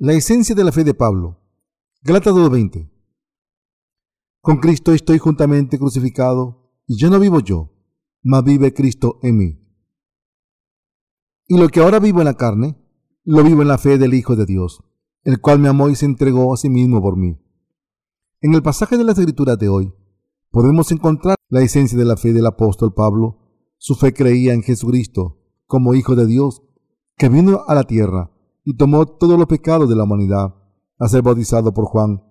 La esencia de la fe de Pablo. Gálatas 2.20. Con Cristo estoy juntamente crucificado, y ya no vivo yo, mas vive Cristo en mí. Y lo que ahora vivo en la carne, lo vivo en la fe del Hijo de Dios, el cual me amó y se entregó a sí mismo por mí. En el pasaje de las Escrituras de hoy, podemos encontrar la esencia de la fe del apóstol Pablo. Su fe creía en Jesucristo como Hijo de Dios, que vino a la tierra y tomó todos los pecados de la humanidad, a ser bautizado por Juan,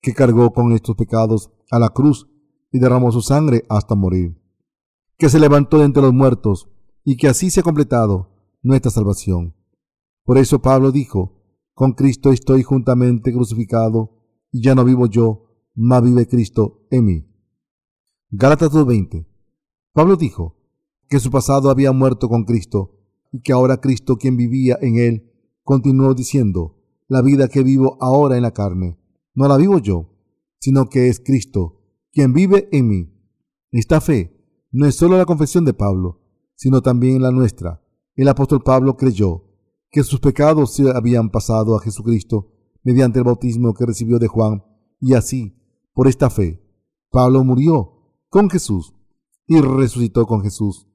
que cargó con estos pecados a la cruz y derramó su sangre hasta morir, que se levantó de entre los muertos y que así se ha completado nuestra salvación. Por eso Pablo dijo, con Cristo estoy juntamente crucificado, y ya no vivo yo, mas vive Cristo en mí. Gálatas 2.20. Pablo dijo que su pasado había muerto con Cristo y que ahora Cristo quien vivía en él Continuó diciendo, la vida que vivo ahora en la carne, no la vivo yo, sino que es Cristo, quien vive en mí. Esta fe no es solo la confesión de Pablo, sino también la nuestra. El apóstol Pablo creyó que sus pecados se habían pasado a Jesucristo mediante el bautismo que recibió de Juan, y así, por esta fe, Pablo murió con Jesús y resucitó con Jesús.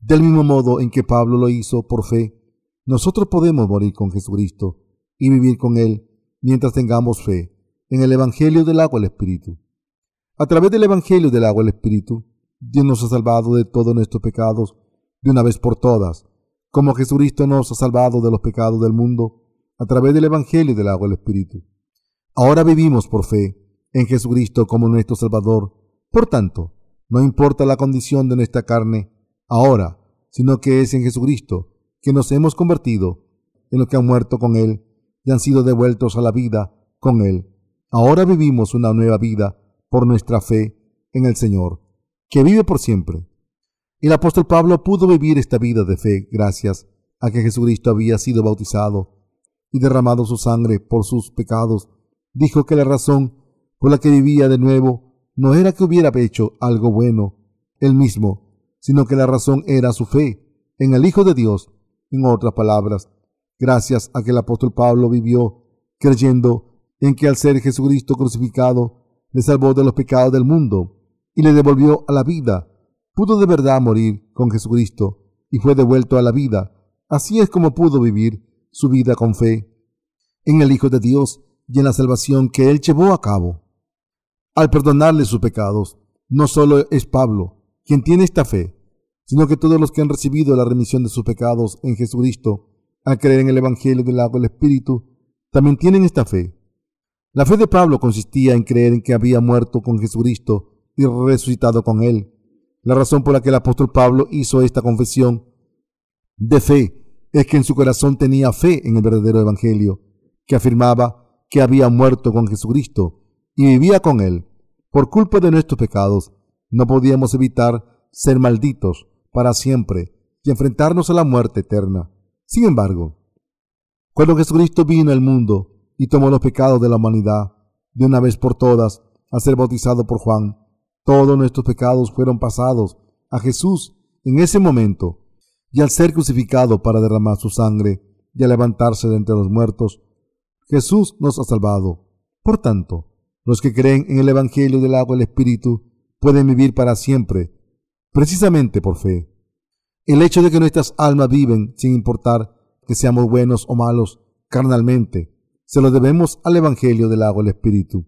Del mismo modo en que Pablo lo hizo por fe, nosotros podemos morir con Jesucristo y vivir con Él mientras tengamos fe en el Evangelio del agua y el Espíritu. A través del Evangelio del agua y el Espíritu, Dios nos ha salvado de todos nuestros pecados de una vez por todas, como Jesucristo nos ha salvado de los pecados del mundo a través del Evangelio del agua y el Espíritu. Ahora vivimos por fe en Jesucristo como nuestro Salvador. Por tanto, no importa la condición de nuestra carne ahora, sino que es en Jesucristo que nos hemos convertido en los que han muerto con Él y han sido devueltos a la vida con Él. Ahora vivimos una nueva vida por nuestra fe en el Señor, que vive por siempre. El apóstol Pablo pudo vivir esta vida de fe gracias a que Jesucristo había sido bautizado y derramado su sangre por sus pecados. Dijo que la razón por la que vivía de nuevo no era que hubiera hecho algo bueno él mismo, sino que la razón era su fe en el Hijo de Dios en otras palabras, gracias a que el apóstol Pablo vivió creyendo en que al ser Jesucristo crucificado le salvó de los pecados del mundo y le devolvió a la vida, pudo de verdad morir con Jesucristo y fue devuelto a la vida. Así es como pudo vivir su vida con fe en el Hijo de Dios y en la salvación que él llevó a cabo. Al perdonarle sus pecados, no solo es Pablo quien tiene esta fe, sino que todos los que han recibido la remisión de sus pecados en Jesucristo, al creer en el Evangelio del agua y el Espíritu, también tienen esta fe. La fe de Pablo consistía en creer en que había muerto con Jesucristo y resucitado con él. La razón por la que el apóstol Pablo hizo esta confesión de fe es que en su corazón tenía fe en el verdadero Evangelio, que afirmaba que había muerto con Jesucristo y vivía con él. Por culpa de nuestros pecados, no podíamos evitar ser malditos para siempre y enfrentarnos a la muerte eterna. Sin embargo, cuando Jesucristo vino al mundo y tomó los pecados de la humanidad de una vez por todas a ser bautizado por Juan, todos nuestros pecados fueron pasados a Jesús en ese momento, y al ser crucificado para derramar su sangre y al levantarse de entre los muertos, Jesús nos ha salvado. Por tanto, los que creen en el Evangelio del agua y el Espíritu pueden vivir para siempre precisamente por fe. El hecho de que nuestras almas viven sin importar que seamos buenos o malos carnalmente, se lo debemos al Evangelio del agua del Espíritu,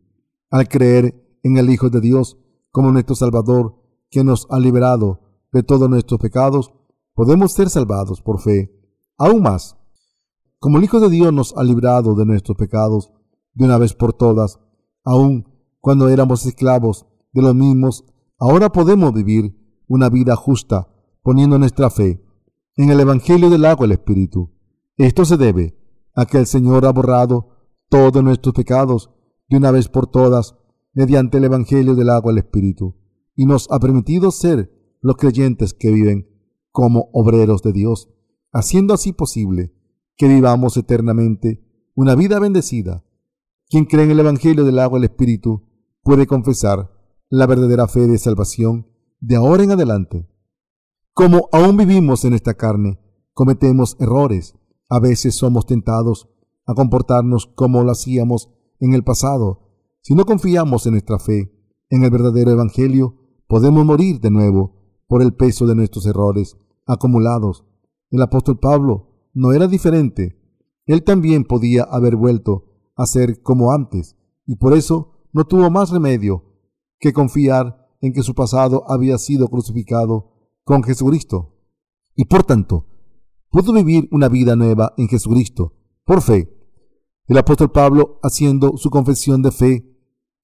al creer en el Hijo de Dios como nuestro Salvador, que nos ha liberado de todos nuestros pecados, podemos ser salvados por fe. Aún más, como el Hijo de Dios nos ha librado de nuestros pecados de una vez por todas, aun cuando éramos esclavos de los mismos, ahora podemos vivir una vida justa, poniendo nuestra fe en el Evangelio del agua el Espíritu. Esto se debe a que el Señor ha borrado todos nuestros pecados de una vez por todas mediante el Evangelio del agua y el Espíritu, y nos ha permitido ser los creyentes que viven como obreros de Dios, haciendo así posible que vivamos eternamente una vida bendecida. Quien cree en el Evangelio del agua el Espíritu puede confesar la verdadera fe de salvación de ahora en adelante. Como aún vivimos en esta carne, cometemos errores, a veces somos tentados a comportarnos como lo hacíamos en el pasado. Si no confiamos en nuestra fe, en el verdadero Evangelio, podemos morir de nuevo por el peso de nuestros errores acumulados. El apóstol Pablo no era diferente. Él también podía haber vuelto a ser como antes, y por eso no tuvo más remedio que confiar en que su pasado había sido crucificado con Jesucristo. Y por tanto, pudo vivir una vida nueva en Jesucristo, por fe. El apóstol Pablo, haciendo su confesión de fe,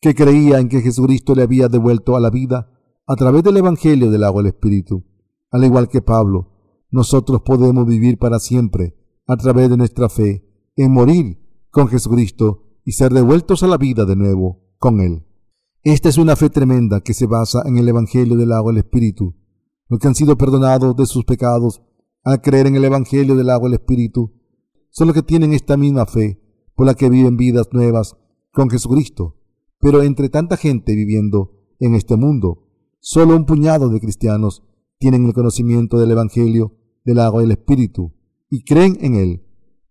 que creía en que Jesucristo le había devuelto a la vida a través del Evangelio del agua del Espíritu. Al igual que Pablo, nosotros podemos vivir para siempre a través de nuestra fe en morir con Jesucristo y ser devueltos a la vida de nuevo con Él. Esta es una fe tremenda que se basa en el Evangelio del agua del Espíritu. Los que han sido perdonados de sus pecados al creer en el Evangelio del agua del Espíritu son los que tienen esta misma fe por la que viven vidas nuevas con Jesucristo. Pero entre tanta gente viviendo en este mundo, solo un puñado de cristianos tienen el conocimiento del Evangelio del agua del Espíritu y creen en él.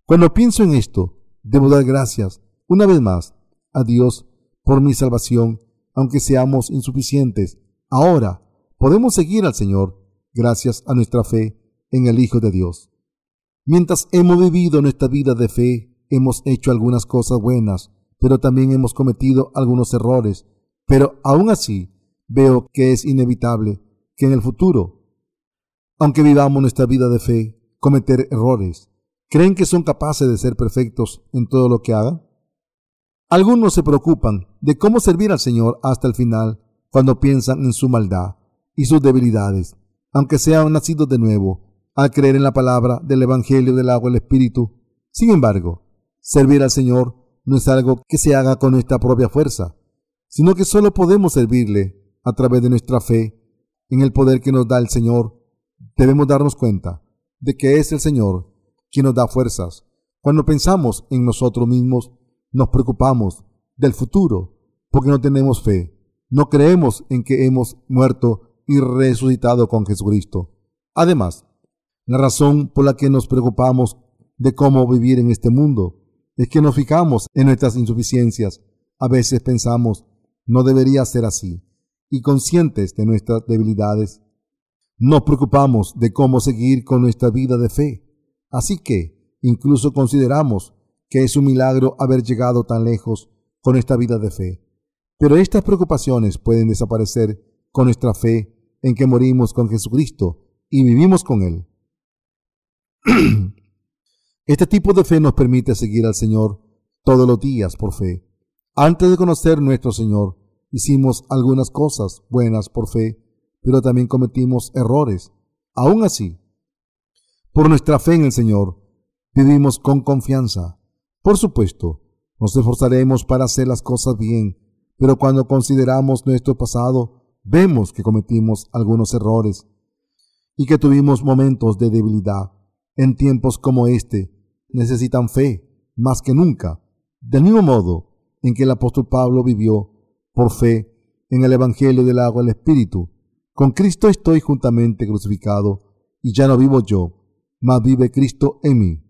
Cuando pienso en esto, debo dar gracias una vez más a Dios por mi salvación aunque seamos insuficientes. Ahora podemos seguir al Señor gracias a nuestra fe en el Hijo de Dios. Mientras hemos vivido nuestra vida de fe, hemos hecho algunas cosas buenas, pero también hemos cometido algunos errores. Pero aún así, veo que es inevitable que en el futuro, aunque vivamos nuestra vida de fe, cometer errores. ¿Creen que son capaces de ser perfectos en todo lo que hagan? Algunos se preocupan de cómo servir al Señor hasta el final cuando piensan en su maldad y sus debilidades, aunque sean nacidos de nuevo, al creer en la palabra del Evangelio del agua y el Espíritu. Sin embargo, servir al Señor no es algo que se haga con nuestra propia fuerza, sino que solo podemos servirle a través de nuestra fe en el poder que nos da el Señor. Debemos darnos cuenta de que es el Señor quien nos da fuerzas. Cuando pensamos en nosotros mismos, nos preocupamos del futuro porque no tenemos fe. No creemos en que hemos muerto y resucitado con Jesucristo. Además, la razón por la que nos preocupamos de cómo vivir en este mundo es que nos fijamos en nuestras insuficiencias. A veces pensamos, no debería ser así, y conscientes de nuestras debilidades, nos preocupamos de cómo seguir con nuestra vida de fe. Así que incluso consideramos que es un milagro haber llegado tan lejos con esta vida de fe. Pero estas preocupaciones pueden desaparecer con nuestra fe en que morimos con Jesucristo y vivimos con Él. este tipo de fe nos permite seguir al Señor todos los días por fe. Antes de conocer nuestro Señor, hicimos algunas cosas buenas por fe, pero también cometimos errores. Aún así, por nuestra fe en el Señor, vivimos con confianza por supuesto, nos esforzaremos para hacer las cosas bien, pero cuando consideramos nuestro pasado, vemos que cometimos algunos errores y que tuvimos momentos de debilidad. En tiempos como este, necesitan fe más que nunca, del mismo modo en que el apóstol Pablo vivió por fe en el Evangelio del agua del Espíritu. Con Cristo estoy juntamente crucificado, y ya no vivo yo, mas vive Cristo en mí.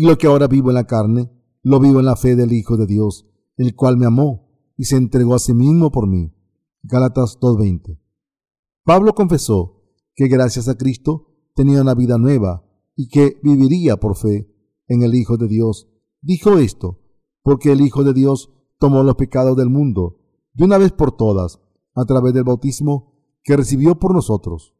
Y lo que ahora vivo en la carne, lo vivo en la fe del Hijo de Dios, el cual me amó y se entregó a sí mismo por mí. Gálatas 2.20. Pablo confesó que gracias a Cristo tenía una vida nueva y que viviría por fe en el Hijo de Dios. Dijo esto porque el Hijo de Dios tomó los pecados del mundo de una vez por todas a través del bautismo que recibió por nosotros.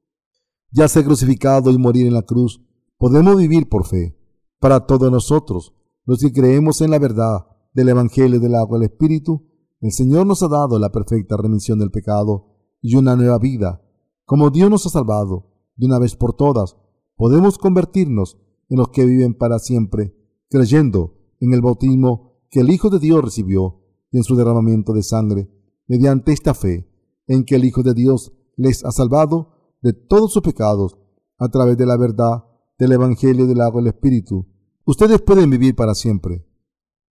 Ya ser crucificado y morir en la cruz, podemos vivir por fe para todos nosotros, los que creemos en la verdad del Evangelio del agua del Espíritu, el Señor nos ha dado la perfecta remisión del pecado y una nueva vida. Como Dios nos ha salvado de una vez por todas, podemos convertirnos en los que viven para siempre, creyendo en el bautismo que el Hijo de Dios recibió y en su derramamiento de sangre, mediante esta fe en que el Hijo de Dios les ha salvado de todos sus pecados a través de la verdad del Evangelio del agua del Espíritu, ustedes pueden vivir para siempre.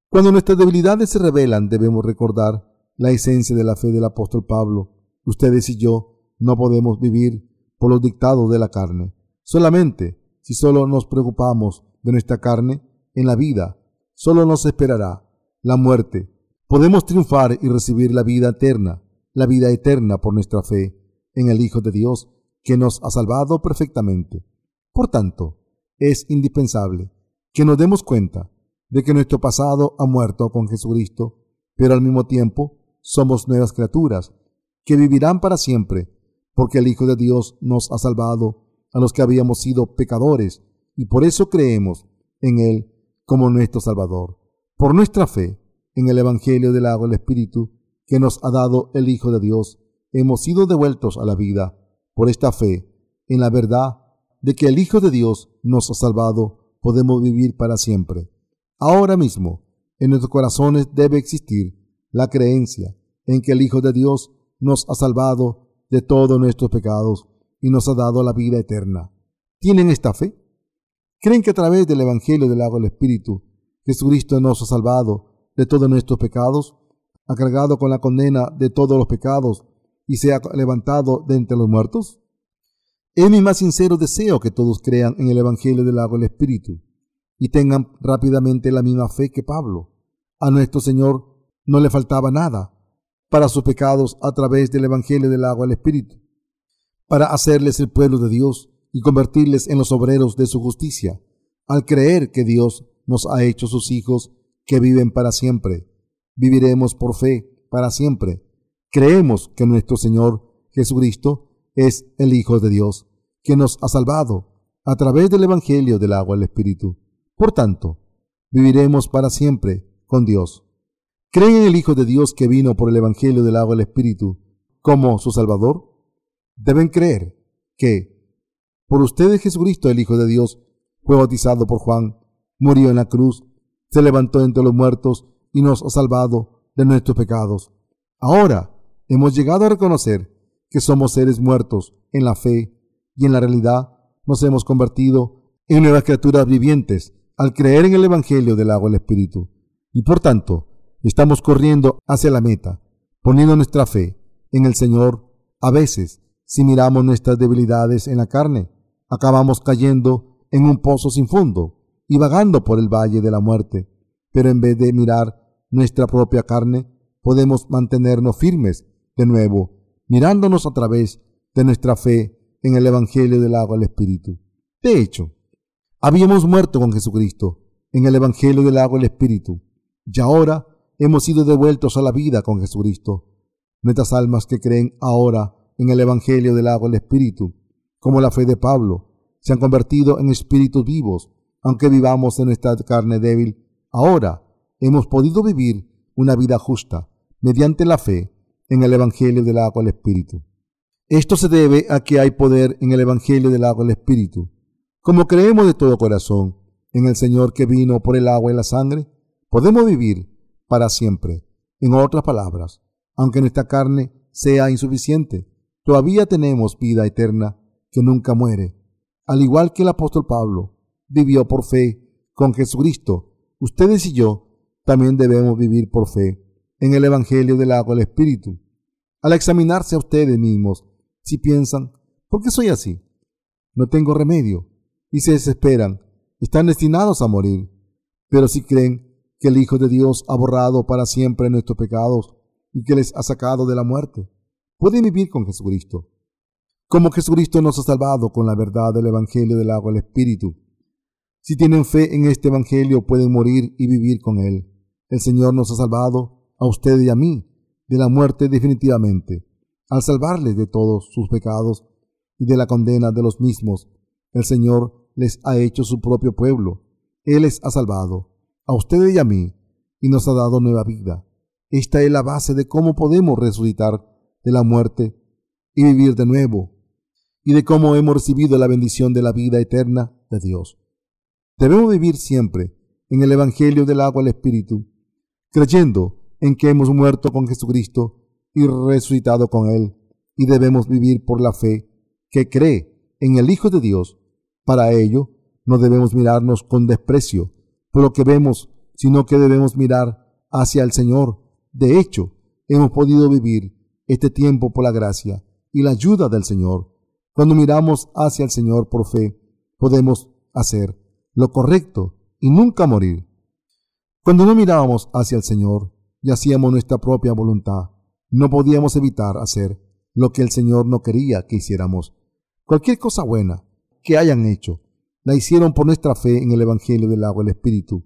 Cuando nuestras debilidades se revelan, debemos recordar la esencia de la fe del apóstol Pablo. Ustedes y yo no podemos vivir por los dictados de la carne. Solamente si solo nos preocupamos de nuestra carne en la vida, solo nos esperará la muerte. Podemos triunfar y recibir la vida eterna, la vida eterna por nuestra fe en el Hijo de Dios que nos ha salvado perfectamente. Por tanto, es indispensable que nos demos cuenta de que nuestro pasado ha muerto con Jesucristo, pero al mismo tiempo somos nuevas criaturas que vivirán para siempre, porque el Hijo de Dios nos ha salvado a los que habíamos sido pecadores, y por eso creemos en Él como nuestro Salvador. Por nuestra fe en el Evangelio del agua y el Espíritu que nos ha dado el Hijo de Dios, hemos sido devueltos a la vida. Por esta fe en la verdad de que el Hijo de Dios nos ha salvado, podemos vivir para siempre. Ahora mismo, en nuestros corazones debe existir la creencia en que el Hijo de Dios nos ha salvado de todos nuestros pecados y nos ha dado la vida eterna. ¿Tienen esta fe? ¿Creen que a través del Evangelio del agua del Espíritu, Jesucristo nos ha salvado de todos nuestros pecados, ha cargado con la condena de todos los pecados y se ha levantado de entre los muertos? Es mi más sincero deseo que todos crean en el Evangelio del agua del Espíritu y tengan rápidamente la misma fe que Pablo. A nuestro Señor no le faltaba nada para sus pecados a través del Evangelio del agua del Espíritu, para hacerles el pueblo de Dios y convertirles en los obreros de su justicia, al creer que Dios nos ha hecho sus hijos que viven para siempre. Viviremos por fe para siempre. Creemos que nuestro Señor Jesucristo es el Hijo de Dios que nos ha salvado a través del Evangelio del agua el Espíritu. Por tanto, viviremos para siempre con Dios. ¿Creen en el Hijo de Dios que vino por el Evangelio del agua el Espíritu como su Salvador? Deben creer que por ustedes Jesucristo, el Hijo de Dios, fue bautizado por Juan, murió en la cruz, se levantó entre los muertos y nos ha salvado de nuestros pecados. Ahora hemos llegado a reconocer que somos seres muertos en la fe y en la realidad nos hemos convertido en nuevas criaturas vivientes al creer en el Evangelio del agua y el Espíritu. Y por tanto, estamos corriendo hacia la meta, poniendo nuestra fe en el Señor. A veces, si miramos nuestras debilidades en la carne, acabamos cayendo en un pozo sin fondo y vagando por el valle de la muerte. Pero en vez de mirar nuestra propia carne, podemos mantenernos firmes de nuevo, mirándonos a través de nuestra fe en el Evangelio del agua del Espíritu. De hecho, habíamos muerto con Jesucristo en el Evangelio del agua del Espíritu, y ahora hemos sido devueltos a la vida con Jesucristo. Nuestras almas que creen ahora en el Evangelio del agua del Espíritu, como la fe de Pablo, se han convertido en espíritus vivos, aunque vivamos en nuestra carne débil. Ahora hemos podido vivir una vida justa mediante la fe en el Evangelio del agua del Espíritu. Esto se debe a que hay poder en el Evangelio del agua del Espíritu. Como creemos de todo corazón en el Señor que vino por el agua y la sangre, podemos vivir para siempre. En otras palabras, aunque nuestra carne sea insuficiente, todavía tenemos vida eterna que nunca muere. Al igual que el apóstol Pablo vivió por fe con Jesucristo, ustedes y yo también debemos vivir por fe en el Evangelio del agua del Espíritu. Al examinarse a ustedes mismos, si piensan, ¿por qué soy así? No tengo remedio, y se desesperan, están destinados a morir. Pero si creen que el Hijo de Dios ha borrado para siempre nuestros pecados y que les ha sacado de la muerte, pueden vivir con Jesucristo. Como Jesucristo nos ha salvado con la verdad del Evangelio del agua del Espíritu. Si tienen fe en este Evangelio pueden morir y vivir con Él. El Señor nos ha salvado a ustedes y a mí de la muerte definitivamente al salvarles de todos sus pecados y de la condena de los mismos, el Señor les ha hecho su propio pueblo. Él les ha salvado, a ustedes y a mí, y nos ha dado nueva vida. Esta es la base de cómo podemos resucitar de la muerte y vivir de nuevo, y de cómo hemos recibido la bendición de la vida eterna de Dios. Debemos vivir siempre en el Evangelio del agua al Espíritu, creyendo en que hemos muerto con Jesucristo resucitado con Él, y debemos vivir por la fe que cree en el Hijo de Dios. Para ello, no debemos mirarnos con desprecio por lo que vemos, sino que debemos mirar hacia el Señor. De hecho, hemos podido vivir este tiempo por la gracia y la ayuda del Señor. Cuando miramos hacia el Señor por fe, podemos hacer lo correcto y nunca morir. Cuando no mirábamos hacia el Señor y hacíamos nuestra propia voluntad, no podíamos evitar hacer lo que el Señor no quería que hiciéramos. Cualquier cosa buena que hayan hecho, la hicieron por nuestra fe en el Evangelio del agua y el Espíritu.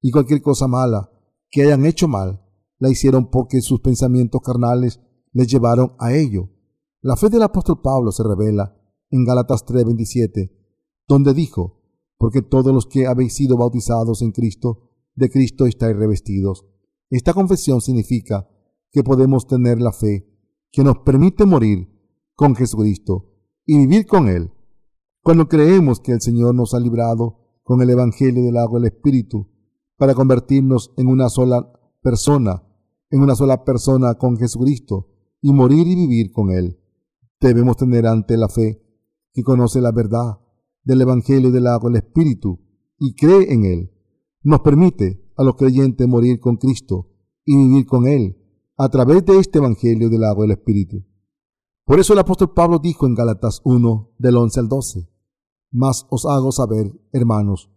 Y cualquier cosa mala que hayan hecho mal, la hicieron porque sus pensamientos carnales les llevaron a ello. La fe del apóstol Pablo se revela en Gálatas 3:27, donde dijo, porque todos los que habéis sido bautizados en Cristo, de Cristo estáis revestidos. Esta confesión significa que podemos tener la fe que nos permite morir con Jesucristo y vivir con Él. Cuando creemos que el Señor nos ha librado con el Evangelio del agua del Espíritu para convertirnos en una sola persona, en una sola persona con Jesucristo y morir y vivir con Él. Debemos tener ante la fe que conoce la verdad del Evangelio del agua del Espíritu y cree en Él. Nos permite a los creyentes morir con Cristo y vivir con Él a través de este Evangelio del agua del Espíritu. Por eso el apóstol Pablo dijo en Gálatas 1, del 11 al 12, Mas os hago saber, hermanos,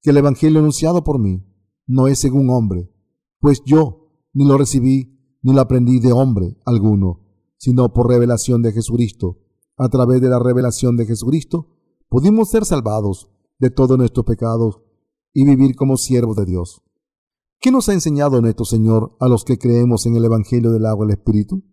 que el Evangelio anunciado por mí no es según hombre, pues yo ni lo recibí ni lo aprendí de hombre alguno, sino por revelación de Jesucristo. A través de la revelación de Jesucristo pudimos ser salvados de todos nuestros pecados y vivir como siervos de Dios. ¿Qué nos ha enseñado nuestro Señor a los que creemos en el Evangelio del agua y el Espíritu?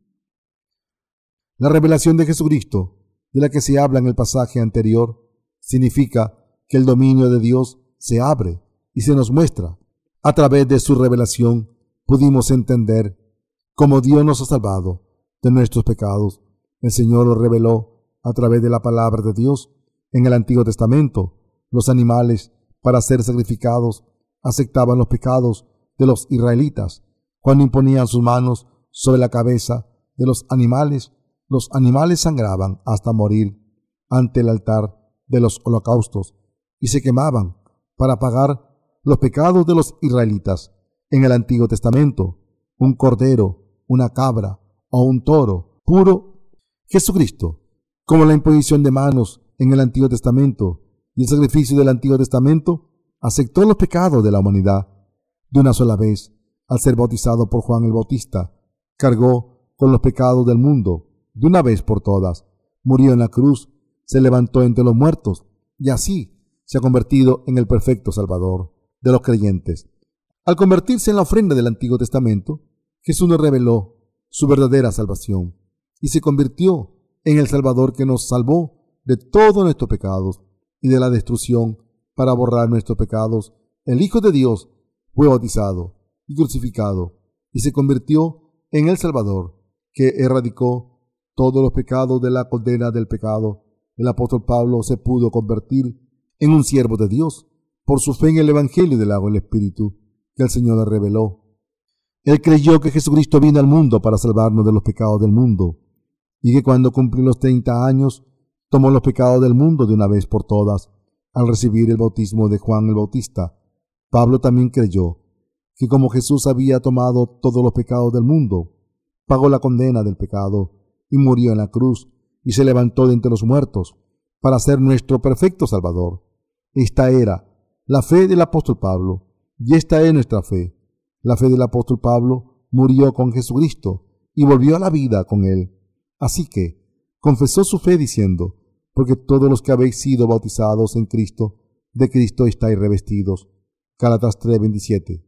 La revelación de Jesucristo, de la que se habla en el pasaje anterior, significa que el dominio de Dios se abre y se nos muestra. A través de su revelación pudimos entender cómo Dios nos ha salvado de nuestros pecados. El Señor lo reveló a través de la palabra de Dios en el Antiguo Testamento. Los animales, para ser sacrificados, aceptaban los pecados de los israelitas. Cuando imponían sus manos sobre la cabeza de los animales, los animales sangraban hasta morir ante el altar de los holocaustos y se quemaban para pagar los pecados de los israelitas. En el Antiguo Testamento, un cordero, una cabra o un toro puro, Jesucristo, como la imposición de manos en el Antiguo Testamento y el sacrificio del Antiguo Testamento, aceptó los pecados de la humanidad de una sola vez, al ser bautizado por Juan el Bautista, cargó con los pecados del mundo de una vez por todas, murió en la cruz, se levantó entre los muertos y así se ha convertido en el perfecto Salvador de los creyentes. Al convertirse en la ofrenda del Antiguo Testamento, Jesús nos reveló su verdadera salvación y se convirtió en el Salvador que nos salvó de todos nuestros pecados y de la destrucción para borrar nuestros pecados. El Hijo de Dios fue bautizado y crucificado y se convirtió en el Salvador, que erradicó todos los pecados de la condena del pecado. El apóstol Pablo se pudo convertir en un siervo de Dios por su fe en el Evangelio del agua el Espíritu que el Señor le reveló. Él creyó que Jesucristo vino al mundo para salvarnos de los pecados del mundo y que cuando cumplió los treinta años tomó los pecados del mundo de una vez por todas al recibir el bautismo de Juan el Bautista Pablo también creyó que como Jesús había tomado todos los pecados del mundo, pagó la condena del pecado y murió en la cruz y se levantó de entre los muertos para ser nuestro perfecto Salvador. Esta era la fe del apóstol Pablo y esta es nuestra fe. La fe del apóstol Pablo murió con Jesucristo y volvió a la vida con él. Así que confesó su fe diciendo, porque todos los que habéis sido bautizados en Cristo, de Cristo estáis revestidos. Gálatas 3:27.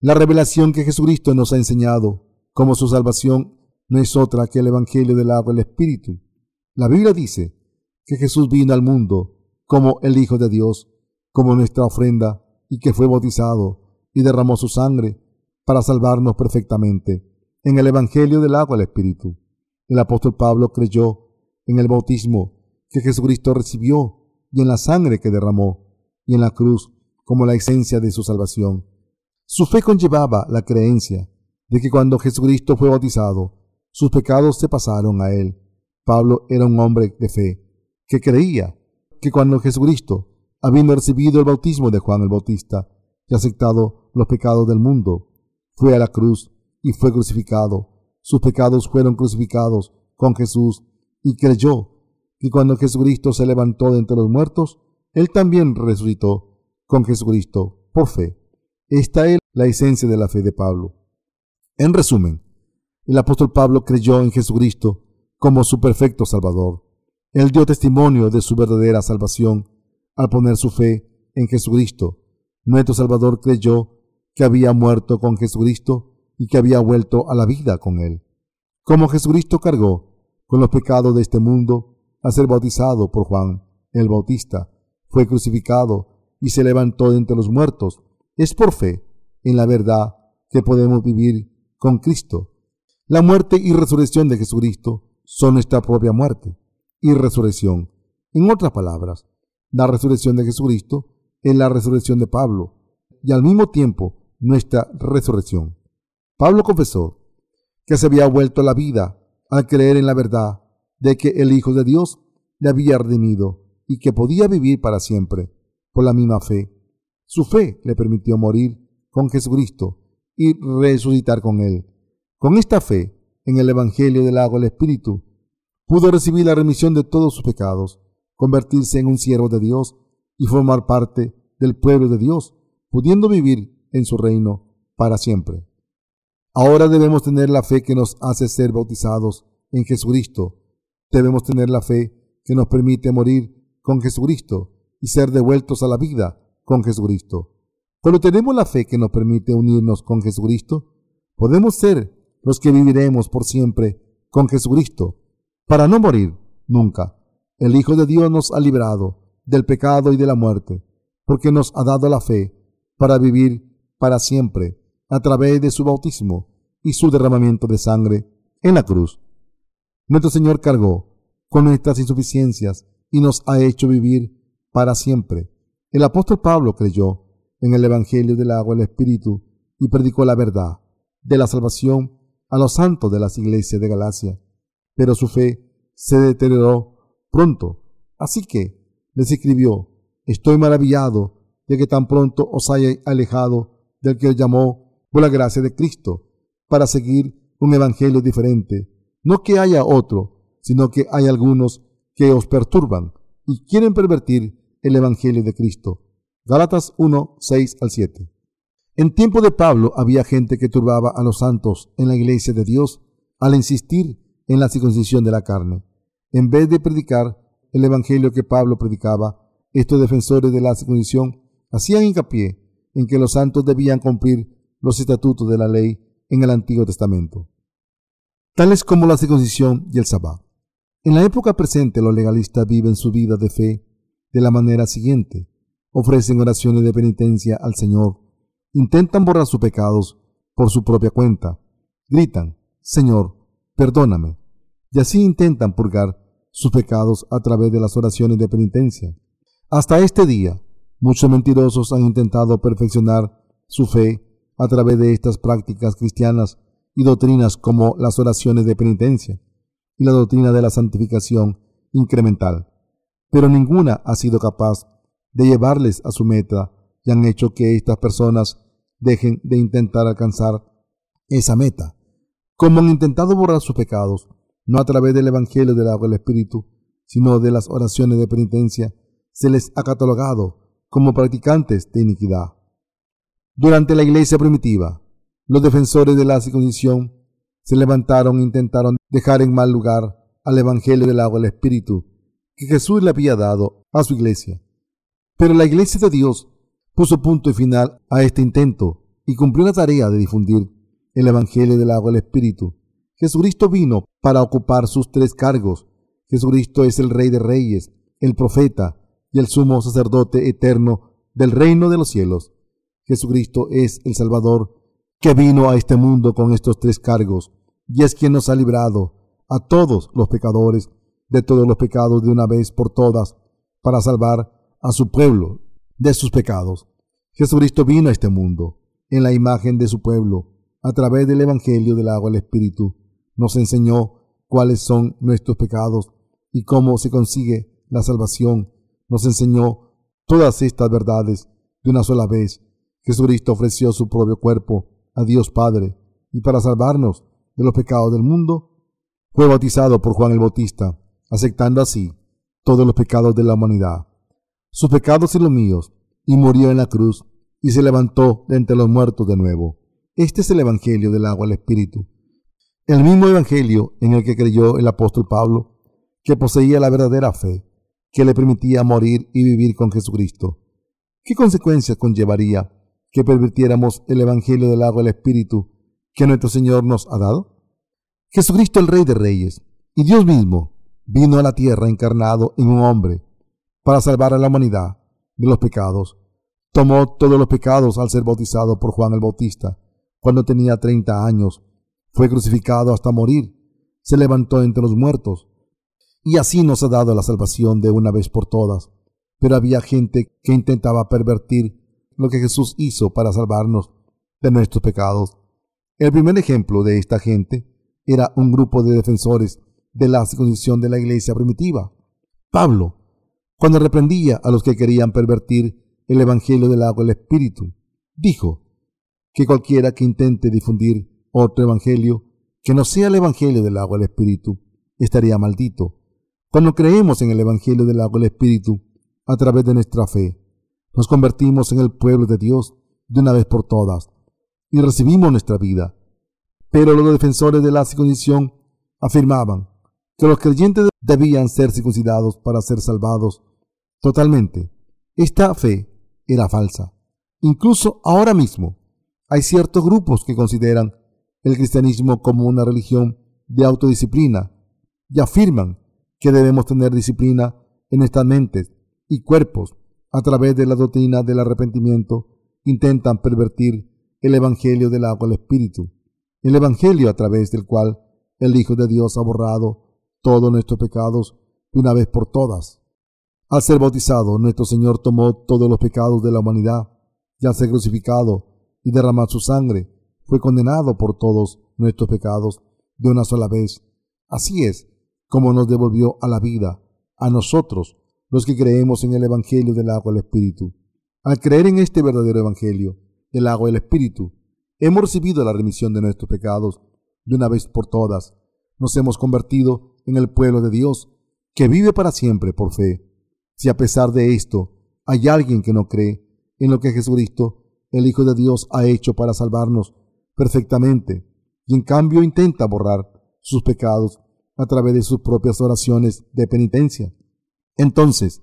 La revelación que Jesucristo nos ha enseñado como su salvación no es otra que el Evangelio del agua del Espíritu. La Biblia dice que Jesús vino al mundo como el Hijo de Dios, como nuestra ofrenda, y que fue bautizado y derramó su sangre para salvarnos perfectamente. En el Evangelio del agua del Espíritu, el apóstol Pablo creyó en el bautismo que Jesucristo recibió y en la sangre que derramó y en la cruz como la esencia de su salvación. Su fe conllevaba la creencia de que cuando Jesucristo fue bautizado, sus pecados se pasaron a él. Pablo era un hombre de fe, que creía que cuando Jesucristo, habiendo recibido el bautismo de Juan el Bautista y aceptado los pecados del mundo, fue a la cruz y fue crucificado. Sus pecados fueron crucificados con Jesús y creyó que cuando Jesucristo se levantó de entre los muertos, él también resucitó con Jesucristo por fe. Esta es la esencia de la fe de Pablo. En resumen, el apóstol Pablo creyó en Jesucristo como su perfecto Salvador. Él dio testimonio de su verdadera salvación al poner su fe en Jesucristo. Nuestro Salvador creyó que había muerto con Jesucristo y que había vuelto a la vida con él. Como Jesucristo cargó con los pecados de este mundo al ser bautizado por Juan el Bautista, fue crucificado y se levantó de entre los muertos, es por fe en la verdad que podemos vivir con Cristo. La muerte y resurrección de Jesucristo son nuestra propia muerte y resurrección. En otras palabras, la resurrección de Jesucristo es la resurrección de Pablo y al mismo tiempo nuestra resurrección. Pablo confesó que se había vuelto a la vida al creer en la verdad de que el Hijo de Dios le había redimido y que podía vivir para siempre por la misma fe. Su fe le permitió morir con Jesucristo y resucitar con Él. Con esta fe en el Evangelio del agua del Espíritu, pudo recibir la remisión de todos sus pecados, convertirse en un siervo de Dios y formar parte del pueblo de Dios, pudiendo vivir en su reino para siempre. Ahora debemos tener la fe que nos hace ser bautizados en Jesucristo. Debemos tener la fe que nos permite morir con Jesucristo y ser devueltos a la vida con Jesucristo. Cuando tenemos la fe que nos permite unirnos con Jesucristo, podemos ser los que viviremos por siempre con Jesucristo, para no morir nunca. El Hijo de Dios nos ha librado del pecado y de la muerte, porque nos ha dado la fe para vivir para siempre a través de su bautismo y su derramamiento de sangre en la cruz. Nuestro Señor cargó con nuestras insuficiencias y nos ha hecho vivir para siempre. El apóstol Pablo creyó en el Evangelio del agua y el Espíritu y predicó la verdad de la salvación a los santos de las iglesias de Galacia. Pero su fe se deterioró pronto. Así que les escribió, estoy maravillado de que tan pronto os hayáis alejado del que os llamó por la gracia de Cristo para seguir un evangelio diferente. No que haya otro, sino que hay algunos que os perturban y quieren pervertir el Evangelio de Cristo. Gálatas 1, 6 al 7. En tiempo de Pablo había gente que turbaba a los santos en la iglesia de Dios al insistir en la circuncisión de la carne. En vez de predicar el Evangelio que Pablo predicaba, estos defensores de la circuncisión hacían hincapié en que los santos debían cumplir los estatutos de la ley en el Antiguo Testamento, tales como la circuncisión y el sabbat. En la época presente los legalistas viven su vida de fe de la manera siguiente. Ofrecen oraciones de penitencia al Señor, intentan borrar sus pecados por su propia cuenta, gritan, Señor, perdóname, y así intentan purgar sus pecados a través de las oraciones de penitencia. Hasta este día, muchos mentirosos han intentado perfeccionar su fe a través de estas prácticas cristianas y doctrinas como las oraciones de penitencia y la doctrina de la santificación incremental pero ninguna ha sido capaz de llevarles a su meta y han hecho que estas personas dejen de intentar alcanzar esa meta. Como han intentado borrar sus pecados, no a través del Evangelio del agua del Espíritu, sino de las oraciones de penitencia, se les ha catalogado como practicantes de iniquidad. Durante la iglesia primitiva, los defensores de la circuncisión se levantaron e intentaron dejar en mal lugar al Evangelio del agua del Espíritu que Jesús le había dado a su iglesia. Pero la iglesia de Dios puso punto y final a este intento y cumplió la tarea de difundir el Evangelio del agua del Espíritu. Jesucristo vino para ocupar sus tres cargos. Jesucristo es el Rey de Reyes, el profeta y el sumo sacerdote eterno del reino de los cielos. Jesucristo es el Salvador que vino a este mundo con estos tres cargos y es quien nos ha librado a todos los pecadores de todos los pecados de una vez por todas para salvar a su pueblo de sus pecados. Jesucristo vino a este mundo en la imagen de su pueblo a través del Evangelio del agua del Espíritu. Nos enseñó cuáles son nuestros pecados y cómo se consigue la salvación. Nos enseñó todas estas verdades de una sola vez. Jesucristo ofreció su propio cuerpo a Dios Padre y para salvarnos de los pecados del mundo fue bautizado por Juan el Bautista aceptando así todos los pecados de la humanidad, sus pecados y los míos, y murió en la cruz y se levantó de entre los muertos de nuevo. Este es el Evangelio del agua al Espíritu. El mismo Evangelio en el que creyó el apóstol Pablo, que poseía la verdadera fe, que le permitía morir y vivir con Jesucristo. ¿Qué consecuencias conllevaría que pervirtiéramos el Evangelio del agua al Espíritu que nuestro Señor nos ha dado? Jesucristo el Rey de Reyes y Dios mismo vino a la tierra encarnado en un hombre para salvar a la humanidad de los pecados. Tomó todos los pecados al ser bautizado por Juan el Bautista cuando tenía treinta años. Fue crucificado hasta morir. Se levantó entre los muertos. Y así nos ha dado la salvación de una vez por todas. Pero había gente que intentaba pervertir lo que Jesús hizo para salvarnos de nuestros pecados. El primer ejemplo de esta gente era un grupo de defensores de la circuncisión de la iglesia primitiva. Pablo, cuando reprendía a los que querían pervertir el Evangelio del agua del Espíritu, dijo que cualquiera que intente difundir otro Evangelio que no sea el Evangelio del agua del Espíritu estaría maldito. Cuando creemos en el Evangelio del agua del Espíritu a través de nuestra fe, nos convertimos en el pueblo de Dios de una vez por todas y recibimos nuestra vida. Pero los defensores de la circuncisión afirmaban que los creyentes debían ser circuncidados para ser salvados totalmente. Esta fe era falsa. Incluso ahora mismo hay ciertos grupos que consideran el cristianismo como una religión de autodisciplina y afirman que debemos tener disciplina en nuestras mentes y cuerpos a través de la doctrina del arrepentimiento, intentan pervertir el Evangelio del agua al Espíritu, el Evangelio a través del cual el Hijo de Dios ha borrado todos nuestros pecados de una vez por todas. Al ser bautizado, nuestro Señor tomó todos los pecados de la humanidad, y al ser crucificado y derramar su sangre, fue condenado por todos nuestros pecados de una sola vez. Así es como nos devolvió a la vida, a nosotros, los que creemos en el Evangelio del agua del Espíritu. Al creer en este verdadero Evangelio del agua del Espíritu, hemos recibido la remisión de nuestros pecados de una vez por todas. Nos hemos convertido en el pueblo de Dios que vive para siempre por fe. Si a pesar de esto hay alguien que no cree en lo que Jesucristo, el Hijo de Dios, ha hecho para salvarnos perfectamente, y en cambio intenta borrar sus pecados a través de sus propias oraciones de penitencia, entonces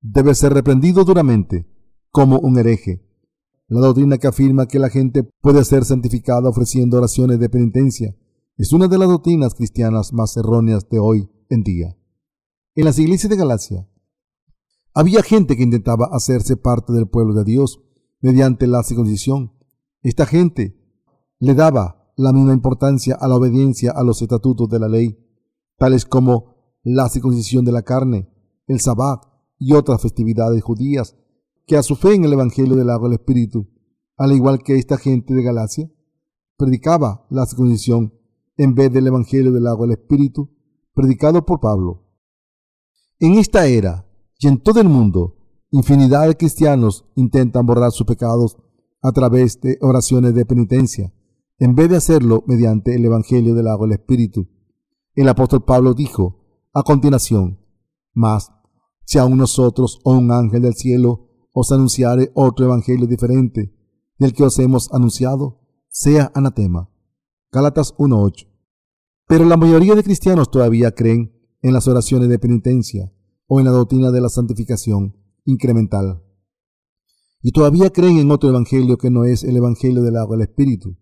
debe ser reprendido duramente como un hereje. La doctrina que afirma que la gente puede ser santificada ofreciendo oraciones de penitencia es una de las doctrinas cristianas más erróneas de hoy en día. En las iglesias de Galacia había gente que intentaba hacerse parte del pueblo de Dios mediante la circuncisión. Esta gente le daba la misma importancia a la obediencia a los estatutos de la ley, tales como la circuncisión de la carne, el Sabbat y otras festividades judías, que a su fe en el Evangelio del agua del Espíritu, al igual que esta gente de Galacia, predicaba la circuncisión en vez del Evangelio del agua del Espíritu, predicado por Pablo. En esta era y en todo el mundo, infinidad de cristianos intentan borrar sus pecados a través de oraciones de penitencia, en vez de hacerlo mediante el Evangelio del agua del Espíritu. El apóstol Pablo dijo a continuación, Mas si aún nosotros o un ángel del cielo os anunciare otro evangelio diferente del que os hemos anunciado, sea anatema. Gálatas 1.8. Pero la mayoría de cristianos todavía creen en las oraciones de penitencia o en la doctrina de la santificación incremental. Y todavía creen en otro evangelio que no es el evangelio del agua del Espíritu.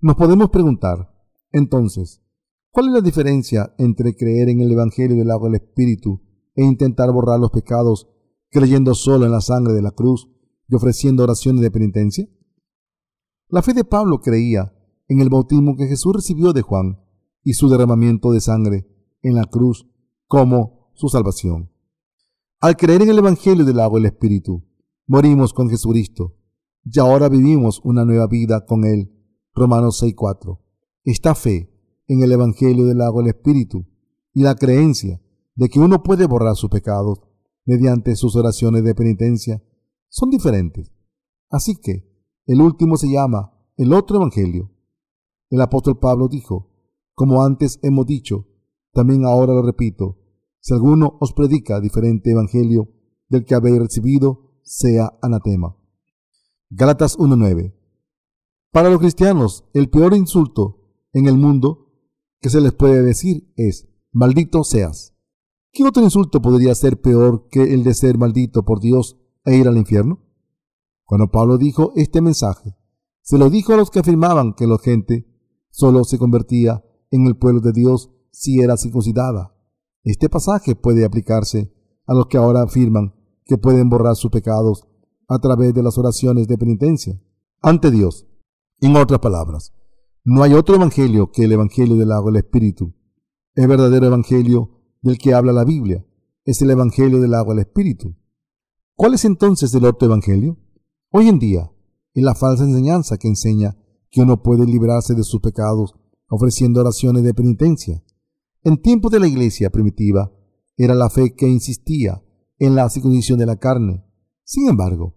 Nos podemos preguntar, entonces, ¿cuál es la diferencia entre creer en el evangelio del agua del Espíritu e intentar borrar los pecados creyendo solo en la sangre de la cruz y ofreciendo oraciones de penitencia? La fe de Pablo creía en el bautismo que Jesús recibió de Juan y su derramamiento de sangre en la cruz como su salvación. Al creer en el Evangelio del agua y el Espíritu, morimos con Jesucristo y ahora vivimos una nueva vida con Él. Romanos 6:4. Esta fe en el Evangelio del agua y el Espíritu y la creencia de que uno puede borrar sus pecados mediante sus oraciones de penitencia son diferentes. Así que el último se llama el otro Evangelio. El apóstol Pablo dijo, como antes hemos dicho, también ahora lo repito, si alguno os predica diferente Evangelio del que habéis recibido, sea anatema. Gálatas 1.9. Para los cristianos, el peor insulto en el mundo que se les puede decir es, maldito seas. ¿Qué otro insulto podría ser peor que el de ser maldito por Dios e ir al infierno? Cuando Pablo dijo este mensaje, se lo dijo a los que afirmaban que la gente solo se convertía en el pueblo de Dios si era circuncidada. Este pasaje puede aplicarse a los que ahora afirman que pueden borrar sus pecados a través de las oraciones de penitencia ante Dios. En otras palabras, no hay otro evangelio que el evangelio del agua del Espíritu. El verdadero evangelio del que habla la Biblia es el evangelio del agua del Espíritu. ¿Cuál es entonces el otro evangelio? Hoy en día, es la falsa enseñanza que enseña que uno puede librarse de sus pecados ofreciendo oraciones de penitencia. En tiempos de la iglesia primitiva, era la fe que insistía en la circuncisión de la carne. Sin embargo,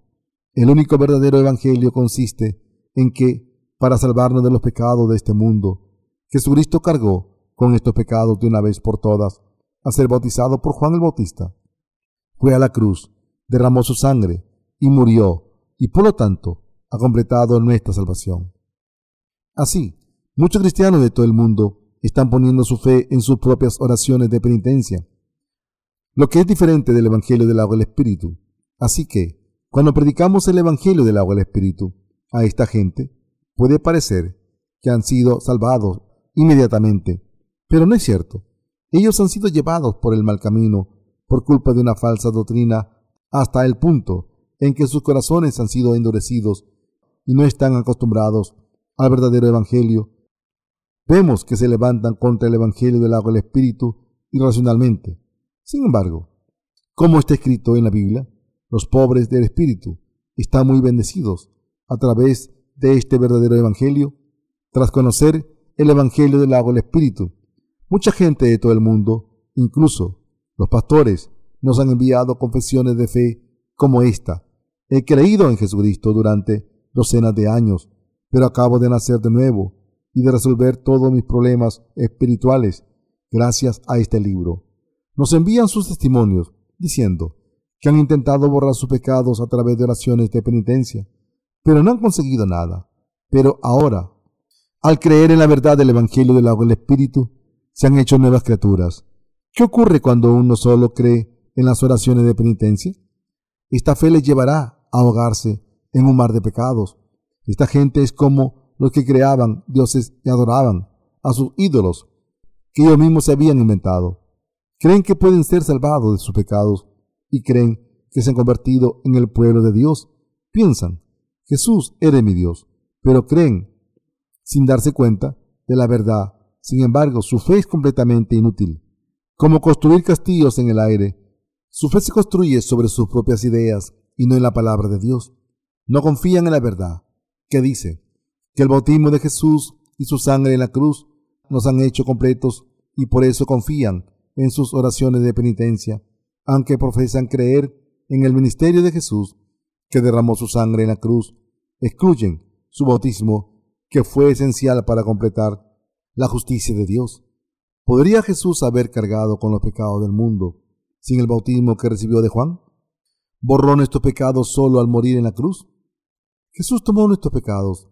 el único verdadero evangelio consiste en que, para salvarnos de los pecados de este mundo, Jesucristo cargó con estos pecados de una vez por todas, a ser bautizado por Juan el Bautista. Fue a la cruz, derramó su sangre y murió, y por lo tanto ha completado nuestra salvación. Así, muchos cristianos de todo el mundo están poniendo su fe en sus propias oraciones de penitencia, lo que es diferente del Evangelio del agua del Espíritu. Así que, cuando predicamos el Evangelio del agua del Espíritu a esta gente, puede parecer que han sido salvados inmediatamente, pero no es cierto. Ellos han sido llevados por el mal camino por culpa de una falsa doctrina hasta el punto en que sus corazones han sido endurecidos y no están acostumbrados al verdadero Evangelio. Vemos que se levantan contra el Evangelio del agua del Espíritu irracionalmente. Sin embargo, como está escrito en la Biblia, los pobres del Espíritu están muy bendecidos a través de este verdadero Evangelio. Tras conocer el Evangelio del agua del Espíritu, mucha gente de todo el mundo, incluso los pastores, nos han enviado confesiones de fe como esta. He creído en Jesucristo durante docenas de años, pero acabo de nacer de nuevo y de resolver todos mis problemas espirituales gracias a este libro nos envían sus testimonios diciendo que han intentado borrar sus pecados a través de oraciones de penitencia, pero no han conseguido nada. Pero ahora, al creer en la verdad del Evangelio del del Espíritu, se han hecho nuevas criaturas. ¿Qué ocurre cuando uno solo cree en las oraciones de penitencia? Esta fe les llevará a ahogarse en un mar de pecados. Esta gente es como los que creaban dioses y adoraban a sus ídolos que ellos mismos se habían inventado. Creen que pueden ser salvados de sus pecados y creen que se han convertido en el pueblo de Dios. Piensan, Jesús eres mi Dios, pero creen sin darse cuenta de la verdad. Sin embargo, su fe es completamente inútil. Como construir castillos en el aire, su fe se construye sobre sus propias ideas y no en la palabra de Dios. No confían en la verdad, que dice que el bautismo de Jesús y su sangre en la cruz nos han hecho completos y por eso confían en sus oraciones de penitencia, aunque profesan creer en el ministerio de Jesús que derramó su sangre en la cruz, excluyen su bautismo que fue esencial para completar la justicia de Dios. ¿Podría Jesús haber cargado con los pecados del mundo sin el bautismo que recibió de Juan? ¿Borró nuestros pecados solo al morir en la cruz? Jesús tomó nuestros pecados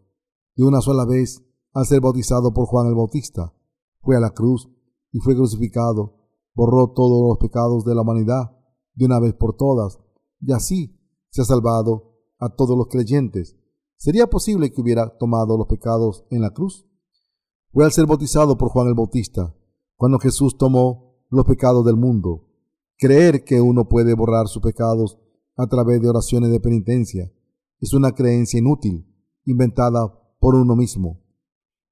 de una sola vez al ser bautizado por Juan el Bautista. Fue a la cruz y fue crucificado borró todos los pecados de la humanidad de una vez por todas, y así se ha salvado a todos los creyentes. ¿Sería posible que hubiera tomado los pecados en la cruz? Fue al ser bautizado por Juan el Bautista, cuando Jesús tomó los pecados del mundo. Creer que uno puede borrar sus pecados a través de oraciones de penitencia es una creencia inútil, inventada por uno mismo.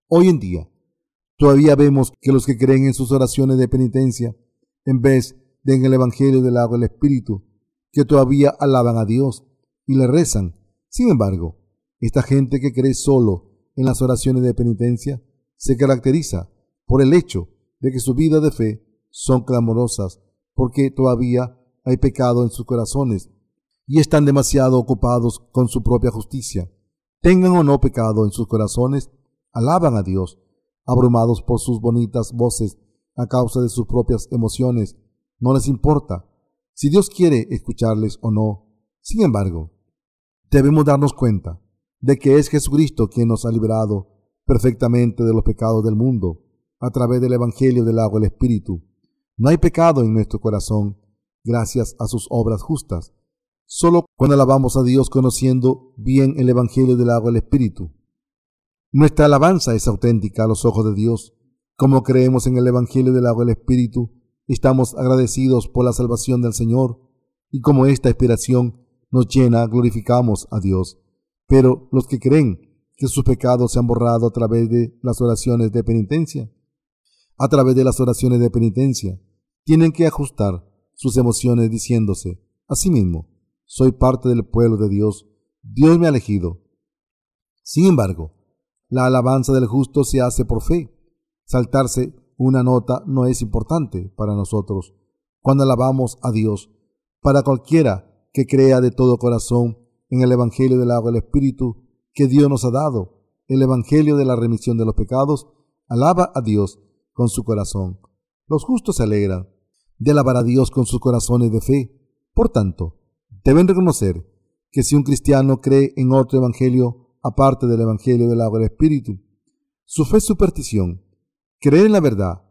Hoy en día, todavía vemos que los que creen en sus oraciones de penitencia en vez de en el Evangelio del agua del Espíritu, que todavía alaban a Dios y le rezan. Sin embargo, esta gente que cree solo en las oraciones de penitencia se caracteriza por el hecho de que su vida de fe son clamorosas, porque todavía hay pecado en sus corazones y están demasiado ocupados con su propia justicia. Tengan o no pecado en sus corazones, alaban a Dios, abrumados por sus bonitas voces a causa de sus propias emociones. No les importa si Dios quiere escucharles o no. Sin embargo, debemos darnos cuenta de que es Jesucristo quien nos ha librado perfectamente de los pecados del mundo a través del Evangelio del agua y el Espíritu. No hay pecado en nuestro corazón gracias a sus obras justas. Solo cuando alabamos a Dios conociendo bien el Evangelio del agua y el Espíritu. Nuestra alabanza es auténtica a los ojos de Dios. Como creemos en el Evangelio del agua y el Espíritu, estamos agradecidos por la salvación del Señor y como esta inspiración nos llena, glorificamos a Dios. Pero los que creen que sus pecados se han borrado a través de las oraciones de penitencia, a través de las oraciones de penitencia, tienen que ajustar sus emociones diciéndose, asimismo, soy parte del pueblo de Dios, Dios me ha elegido. Sin embargo, la alabanza del justo se hace por fe. Saltarse una nota no es importante para nosotros. Cuando alabamos a Dios, para cualquiera que crea de todo corazón en el Evangelio del agua del Espíritu que Dios nos ha dado, el Evangelio de la remisión de los pecados, alaba a Dios con su corazón. Los justos se alegran de alabar a Dios con sus corazones de fe. Por tanto, deben reconocer que si un cristiano cree en otro Evangelio aparte del Evangelio del agua del Espíritu, su fe es superstición. Creer en la verdad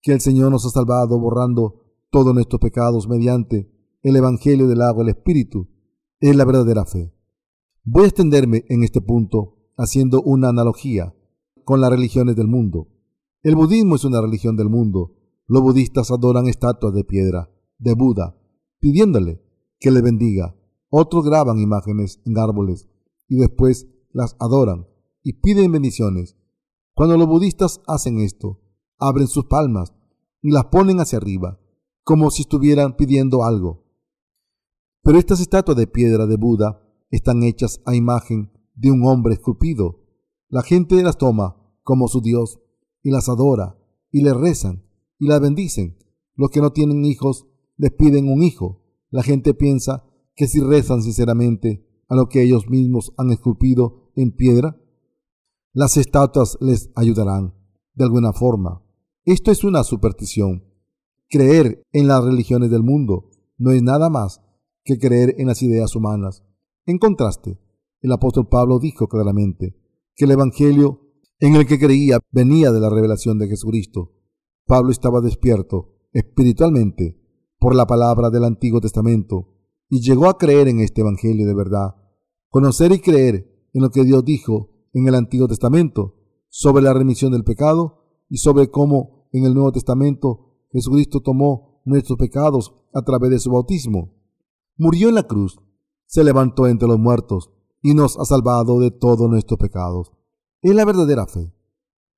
que el Señor nos ha salvado borrando todos nuestros pecados mediante el Evangelio del agua del Espíritu es la verdadera fe. Voy a extenderme en este punto haciendo una analogía con las religiones del mundo. El budismo es una religión del mundo. Los budistas adoran estatuas de piedra, de Buda, pidiéndole que le bendiga. Otros graban imágenes en árboles y después las adoran y piden bendiciones. Cuando los budistas hacen esto, abren sus palmas y las ponen hacia arriba, como si estuvieran pidiendo algo. Pero estas estatuas de piedra de Buda están hechas a imagen de un hombre esculpido. La gente las toma como su Dios y las adora y le rezan y las bendicen. Los que no tienen hijos les piden un hijo. La gente piensa que si rezan sinceramente a lo que ellos mismos han esculpido en piedra, las estatuas les ayudarán de alguna forma. Esto es una superstición. Creer en las religiones del mundo no es nada más que creer en las ideas humanas. En contraste, el apóstol Pablo dijo claramente que el Evangelio en el que creía venía de la revelación de Jesucristo. Pablo estaba despierto espiritualmente por la palabra del Antiguo Testamento y llegó a creer en este Evangelio de verdad. Conocer y creer en lo que Dios dijo en el Antiguo Testamento sobre la remisión del pecado y sobre cómo en el Nuevo Testamento Jesucristo tomó nuestros pecados a través de su bautismo murió en la cruz, se levantó entre los muertos y nos ha salvado de todos nuestros pecados. Es la verdadera fe.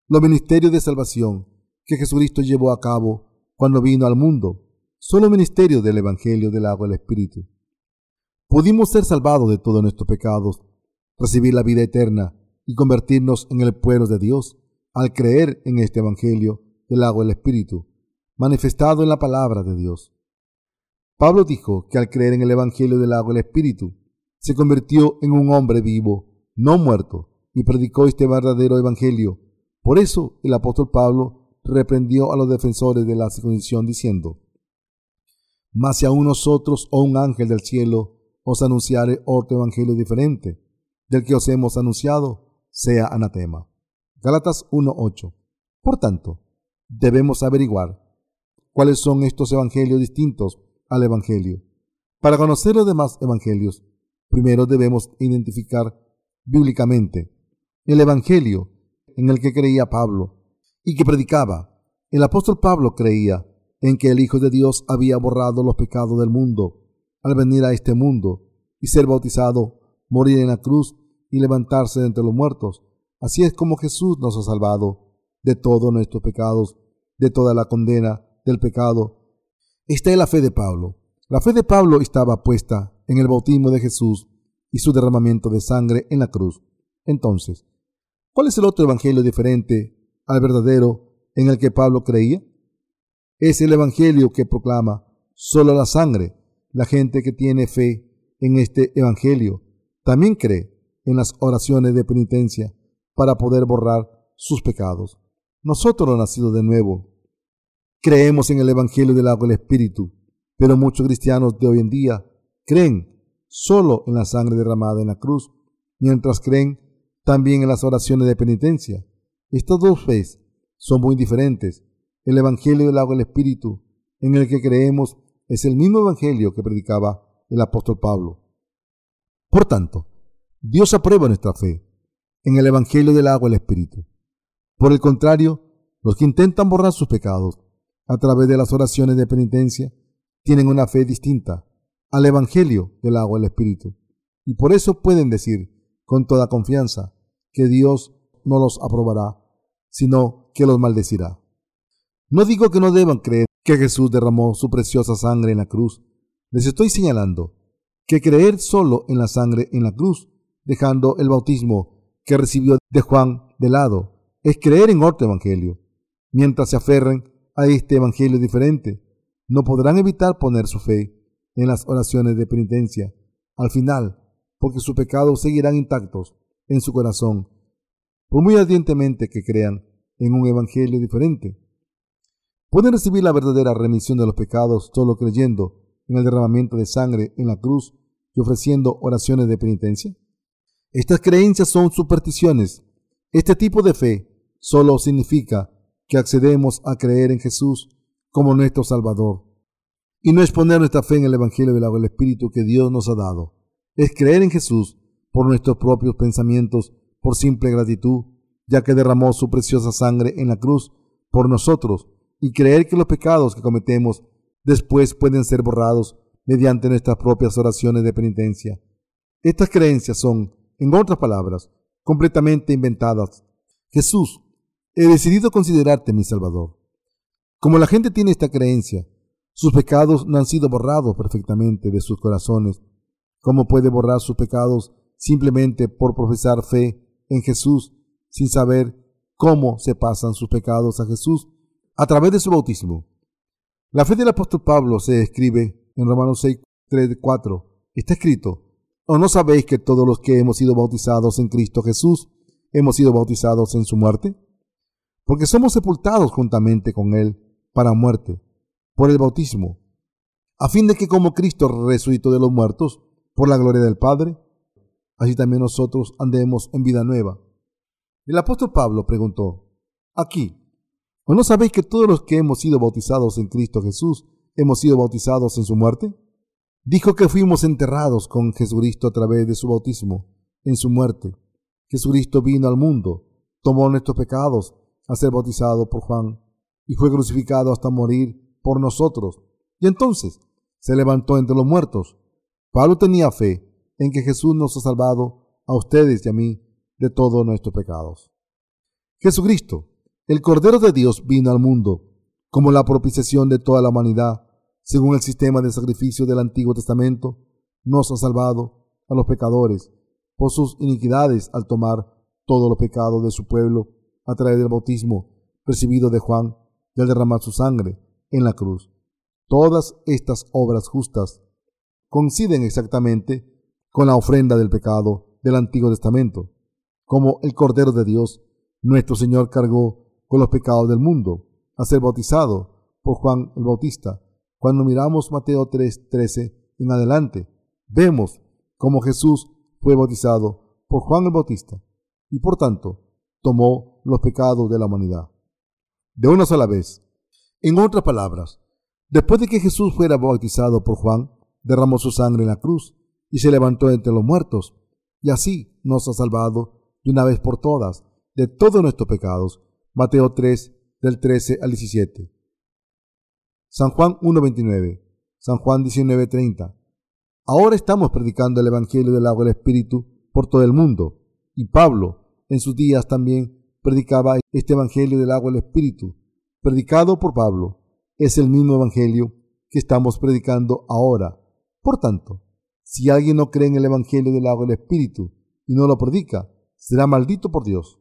Los ministerios de salvación que Jesucristo llevó a cabo cuando vino al mundo son los ministerios del Evangelio del agua del Espíritu. Pudimos ser salvados de todos nuestros pecados, recibir la vida eterna y convertirnos en el pueblo de Dios al creer en este Evangelio del agua del Espíritu, manifestado en la palabra de Dios. Pablo dijo que al creer en el Evangelio del agua y el Espíritu, se convirtió en un hombre vivo, no muerto, y predicó este verdadero Evangelio. Por eso el apóstol Pablo reprendió a los defensores de la circuncisión diciendo, Mas si aún nosotros o un ángel del cielo os anunciare otro Evangelio diferente del que os hemos anunciado, sea anatema. Galatas 1.8. Por tanto, debemos averiguar cuáles son estos evangelios distintos al Evangelio. Para conocer los demás Evangelios, primero debemos identificar bíblicamente el Evangelio en el que creía Pablo y que predicaba. El apóstol Pablo creía en que el Hijo de Dios había borrado los pecados del mundo al venir a este mundo y ser bautizado, morir en la cruz y levantarse de entre los muertos. Así es como Jesús nos ha salvado de todos nuestros pecados, de toda la condena del pecado esta es la fe de Pablo. La fe de Pablo estaba puesta en el bautismo de Jesús y su derramamiento de sangre en la cruz. Entonces, ¿cuál es el otro evangelio diferente al verdadero en el que Pablo creía? Es el evangelio que proclama solo la sangre. La gente que tiene fe en este evangelio también cree en las oraciones de penitencia para poder borrar sus pecados. Nosotros nacidos de nuevo Creemos en el Evangelio del agua y el Espíritu, pero muchos cristianos de hoy en día creen solo en la sangre derramada en la cruz mientras creen también en las oraciones de penitencia. Estas dos fees son muy diferentes. El Evangelio del agua del Espíritu, en el que creemos, es el mismo Evangelio que predicaba el apóstol Pablo. Por tanto, Dios aprueba nuestra fe en el Evangelio del agua del Espíritu. Por el contrario, los que intentan borrar sus pecados a través de las oraciones de penitencia tienen una fe distinta al Evangelio del agua del Espíritu. Y por eso pueden decir con toda confianza que Dios no los aprobará, sino que los maldecirá. No digo que no deban creer que Jesús derramó su preciosa sangre en la cruz. Les estoy señalando que creer solo en la sangre en la cruz, dejando el bautismo que recibió de Juan de lado, es creer en otro evangelio. Mientras se aferren a este evangelio diferente, no podrán evitar poner su fe en las oraciones de penitencia. Al final, porque sus pecados seguirán intactos en su corazón, por muy ardientemente que crean en un evangelio diferente. Pueden recibir la verdadera remisión de los pecados solo creyendo en el derramamiento de sangre en la cruz y ofreciendo oraciones de penitencia. Estas creencias son supersticiones. Este tipo de fe solo significa que accedemos a creer en Jesús como nuestro Salvador. Y no es poner nuestra fe en el Evangelio del Espíritu que Dios nos ha dado. Es creer en Jesús por nuestros propios pensamientos, por simple gratitud, ya que derramó su preciosa sangre en la cruz por nosotros, y creer que los pecados que cometemos después pueden ser borrados mediante nuestras propias oraciones de penitencia. Estas creencias son, en otras palabras, completamente inventadas. Jesús, he decidido considerarte mi Salvador. Como la gente tiene esta creencia, sus pecados no han sido borrados perfectamente de sus corazones. ¿Cómo puede borrar sus pecados simplemente por profesar fe en Jesús sin saber cómo se pasan sus pecados a Jesús a través de su bautismo? La fe del apóstol Pablo se escribe en Romanos 6, 3, 4. Está escrito, ¿o no sabéis que todos los que hemos sido bautizados en Cristo Jesús hemos sido bautizados en su muerte? Porque somos sepultados juntamente con Él para muerte, por el bautismo, a fin de que como Cristo resucitó de los muertos, por la gloria del Padre, así también nosotros andemos en vida nueva. El apóstol Pablo preguntó, aquí, ¿O no sabéis que todos los que hemos sido bautizados en Cristo Jesús hemos sido bautizados en su muerte? Dijo que fuimos enterrados con Jesucristo a través de su bautismo, en su muerte. Jesucristo vino al mundo, tomó nuestros pecados a ser bautizado por Juan y fue crucificado hasta morir por nosotros. Y entonces se levantó entre los muertos. Pablo tenía fe en que Jesús nos ha salvado a ustedes y a mí de todos nuestros pecados. Jesucristo el Cordero de Dios vino al mundo como la propiciación de toda la humanidad, según el sistema de sacrificio del Antiguo Testamento, nos ha salvado a los pecadores por sus iniquidades al tomar todos los pecados de su pueblo a través del bautismo recibido de Juan y al derramar su sangre en la cruz. Todas estas obras justas coinciden exactamente con la ofrenda del pecado del Antiguo Testamento, como el Cordero de Dios, nuestro Señor cargó con los pecados del mundo, a ser bautizado por Juan el Bautista. Cuando miramos Mateo 3:13 en adelante, vemos cómo Jesús fue bautizado por Juan el Bautista y por tanto tomó los pecados de la humanidad. De una sola vez. En otras palabras, después de que Jesús fuera bautizado por Juan, derramó su sangre en la cruz y se levantó entre los muertos, y así nos ha salvado de una vez por todas de todos nuestros pecados Mateo 3, del 13 al 17. San Juan 1.29. San Juan 19.30. Ahora estamos predicando el Evangelio del agua del Espíritu por todo el mundo. Y Pablo, en sus días también, predicaba este Evangelio del agua del Espíritu. Predicado por Pablo, es el mismo Evangelio que estamos predicando ahora. Por tanto, si alguien no cree en el Evangelio del agua del Espíritu y no lo predica, será maldito por Dios.